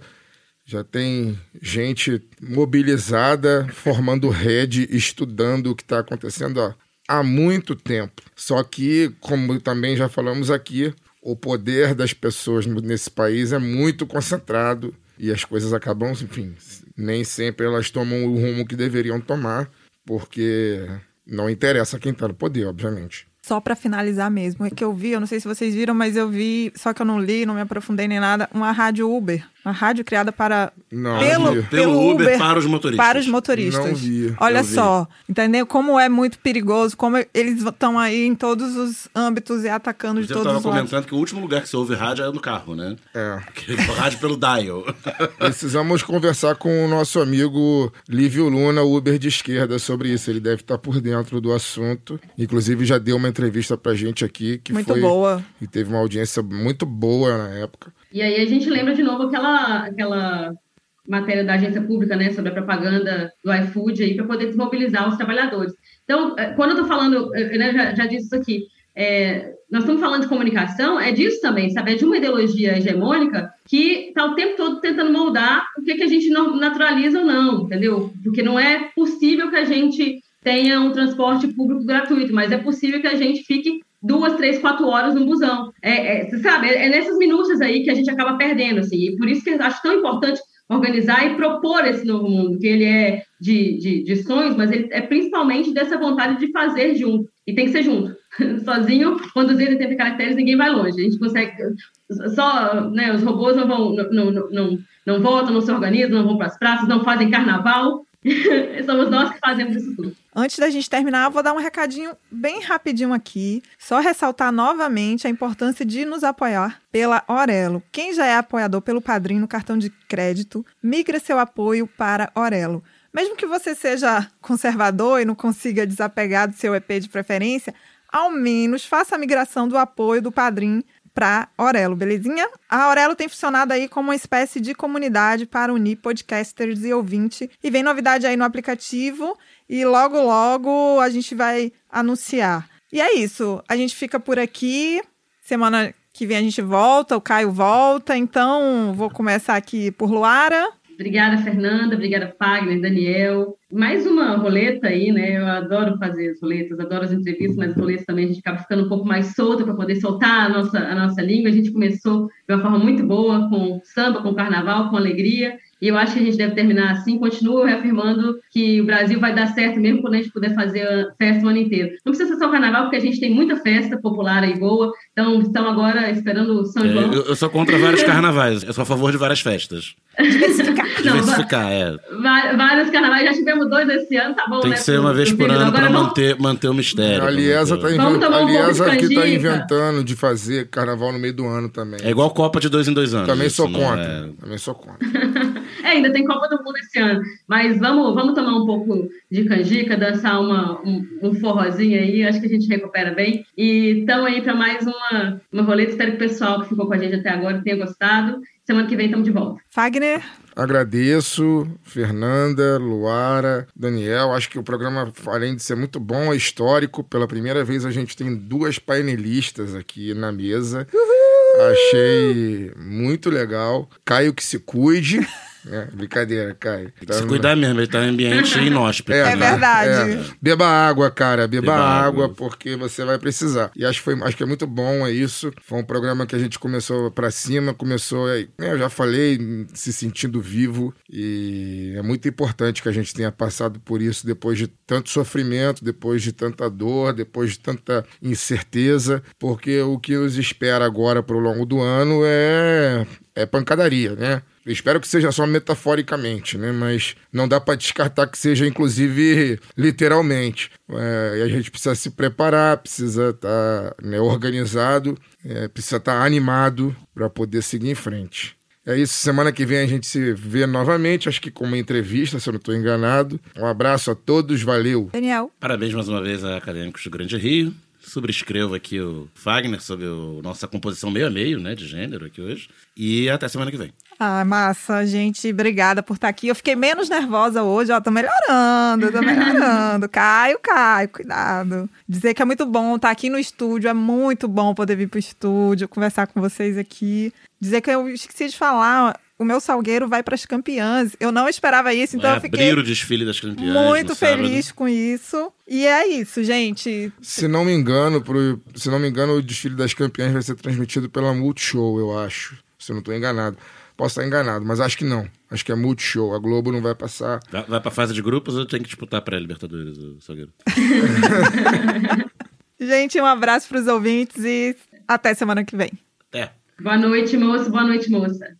Speaker 2: já tem gente mobilizada, formando rede, estudando o que está acontecendo ó, há muito tempo. Só que, como também já falamos aqui, o poder das pessoas nesse país é muito concentrado e as coisas acabam, enfim, nem sempre elas tomam o rumo que deveriam tomar, porque não interessa quem está no poder, obviamente.
Speaker 1: Só para finalizar mesmo, é que eu vi, eu não sei se vocês viram, mas eu vi, só que eu não li, não me aprofundei nem nada, uma rádio Uber. Uma rádio criada para.
Speaker 2: Não,
Speaker 1: pelo,
Speaker 2: vi.
Speaker 3: Pelo Uber para os motoristas.
Speaker 1: Para os motoristas.
Speaker 2: Não vi.
Speaker 1: Olha
Speaker 3: Eu vi.
Speaker 1: só, entendeu? Como é muito perigoso, como eles estão aí em todos os âmbitos e atacando de
Speaker 3: Eu
Speaker 1: todos
Speaker 3: estava
Speaker 1: os lados.
Speaker 3: comentando que o último lugar que você ouve rádio é no carro, né?
Speaker 2: É.
Speaker 3: É rádio pelo dial.
Speaker 2: Precisamos conversar com o nosso amigo Lívio Luna, Uber de esquerda, sobre isso. Ele deve estar por dentro do assunto. Inclusive, já deu uma entrevista pra gente aqui que
Speaker 1: Muito
Speaker 2: foi.
Speaker 1: boa.
Speaker 2: E teve uma audiência muito boa na época.
Speaker 4: E aí a gente lembra de novo aquela, aquela matéria da agência pública, né, sobre a propaganda do iFood aí para poder desmobilizar os trabalhadores. Então, eh, quando eu estou falando, eh, né, já, já disse isso aqui, é, nós estamos falando de comunicação, é disso também, sabe? É de uma ideologia hegemônica que está o tempo todo tentando moldar o que, que a gente não naturaliza ou não, entendeu? Porque não é possível que a gente tenha um transporte público gratuito, mas é possível que a gente fique duas, três, quatro horas no busão. É, é, sabe, é, é nessas minúcias aí que a gente acaba perdendo, assim, e por isso que eu acho tão importante organizar e propor esse novo mundo, que ele é de, de, de sonhos, mas ele é principalmente dessa vontade de fazer junto, e tem que ser junto. Sozinho, conduzir 80 caracteres, ninguém vai longe. A gente consegue. Só, né, os robôs não vão, não, não, não, não votam, não se organizam, não vão para as praças, não fazem carnaval. Somos nós que fazemos isso tudo.
Speaker 1: Antes da gente terminar, vou dar um recadinho bem rapidinho aqui. Só ressaltar novamente a importância de nos apoiar pela Orelo. Quem já é apoiador pelo Padrinho no cartão de crédito, migra seu apoio para Orelo. Mesmo que você seja conservador e não consiga desapegar do seu EP de preferência, ao menos faça a migração do apoio do Padrim para Orelo, belezinha? A Orelo tem funcionado aí como uma espécie de comunidade para unir podcasters e ouvintes. E vem novidade aí no aplicativo e logo, logo a gente vai anunciar. E é isso. A gente fica por aqui. Semana que vem a gente volta, o Caio volta. Então, vou começar aqui por Luara.
Speaker 4: Obrigada, Fernanda. Obrigada, Fagner, Daniel. Mais uma roleta aí, né? Eu adoro fazer as roletas, adoro as entrevistas, mas as roletas também a gente acaba ficando um pouco mais solta para poder soltar a nossa, a nossa língua. A gente começou de uma forma muito boa, com samba, com carnaval, com alegria. E eu acho que a gente deve terminar assim. Continuo reafirmando que o Brasil vai dar certo mesmo quando a gente puder fazer a festa o ano inteiro. Não precisa ser só o carnaval, porque a gente tem muita festa popular aí boa. Então, estão agora esperando o São
Speaker 3: É,
Speaker 4: João.
Speaker 3: eu, eu sou contra vários carnavais. Eu sou a favor de várias festas.
Speaker 1: Diversificar.
Speaker 4: Não,
Speaker 3: Diversificar, é.
Speaker 4: Vários carnavais, já tivemos dois esse ano, tá bom,
Speaker 3: Tem
Speaker 4: né?
Speaker 3: que ser uma vez por ano pra
Speaker 4: vamos-
Speaker 3: manter, manter o mistério.
Speaker 2: A Liesa tá, invent...
Speaker 4: tomar
Speaker 2: a
Speaker 4: um pouco
Speaker 2: Liesa tá
Speaker 4: canjica?
Speaker 2: inventando de fazer carnaval no meio do ano também.
Speaker 3: É igual Copa de dois em dois anos.
Speaker 2: Também sou contra.
Speaker 3: é-
Speaker 2: Também sou contra.
Speaker 4: É, ainda tem Copa do Mundo esse ano. Mas vamos, vamos tomar um pouco de canjica, dançar uma, um, um forrozinho aí, acho que a gente recupera bem. E estamos aí para mais uma, uma roleta. Espero que o pessoal que ficou com a gente até agora tenha gostado. Semana que vem estamos de volta.
Speaker 1: Fagner,
Speaker 2: Agradeço, Fernanda, Luara, Daniel. Acho que o programa, além de ser muito bom, é histórico. Pela primeira vez a gente tem duas painelistas aqui na mesa. Achei muito legal. Caio que se cuide. É, brincadeira, Caio. Tá
Speaker 3: Se
Speaker 2: no-
Speaker 3: cuidar mesmo, ele tá em ambiente inóspito.
Speaker 1: É
Speaker 3: né?
Speaker 1: verdade.
Speaker 2: é. Beba água, cara. Beba,
Speaker 3: Beba
Speaker 2: água,
Speaker 3: água.
Speaker 2: porque você vai precisar. E acho que, foi, acho que é muito bom, é isso. Foi um programa que a gente começou pra cima, começou, é, eu já falei, se sentindo vivo. E é muito importante que a gente tenha passado por isso depois de tanto sofrimento, depois de tanta dor, depois de tanta incerteza, porque o que nos espera agora pro longo do ano é, é pancadaria, né? Eu espero que seja só metaforicamente, né? Mas não dá para descartar que seja, inclusive, literalmente. É, e a gente precisa se preparar, precisa estar organizado, é, precisa estar animado para poder seguir em frente. É isso, semana que vem a gente se vê novamente, acho que com uma entrevista, se eu não estou enganado. Um abraço a todos, valeu!
Speaker 1: Daniel.
Speaker 3: Parabéns mais uma vez a Acadêmicos do Grande Rio. Subscrevo aqui o Fagner sobre a nossa composição meio a meio, né, de gênero aqui hoje. E até semana que vem.
Speaker 1: Ah, massa, gente, obrigada por estar aqui. Eu fiquei menos nervosa hoje, ó, tô melhorando, tô melhorando. Caio, Caio, cuidado. Dizer que é muito bom estar aqui no estúdio, é muito bom poder vir pro estúdio, conversar com vocês aqui. Dizer que eu esqueci de falar, o meu salgueiro vai para as campeãs. Eu não esperava isso, então
Speaker 3: Vai
Speaker 1: eu fiquei
Speaker 3: abrir o desfile das campeãs.
Speaker 1: muito
Speaker 3: no sábado.
Speaker 1: feliz com isso. E é isso, gente.
Speaker 2: Se não me engano, pro, se não me engano, o desfile das campeãs vai ser transmitido pela Multishow, eu acho. Se eu não estou enganado. Posso estar enganado, mas acho que não. Acho que é Multishow. A Globo não vai passar.
Speaker 3: Vai, vai pra fase de grupos ou tem que disputar pra Libertadores, o Salgueiro?
Speaker 1: Gente, um abraço para os ouvintes e até semana que vem.
Speaker 4: Boa noite, moça. Boa noite, moça.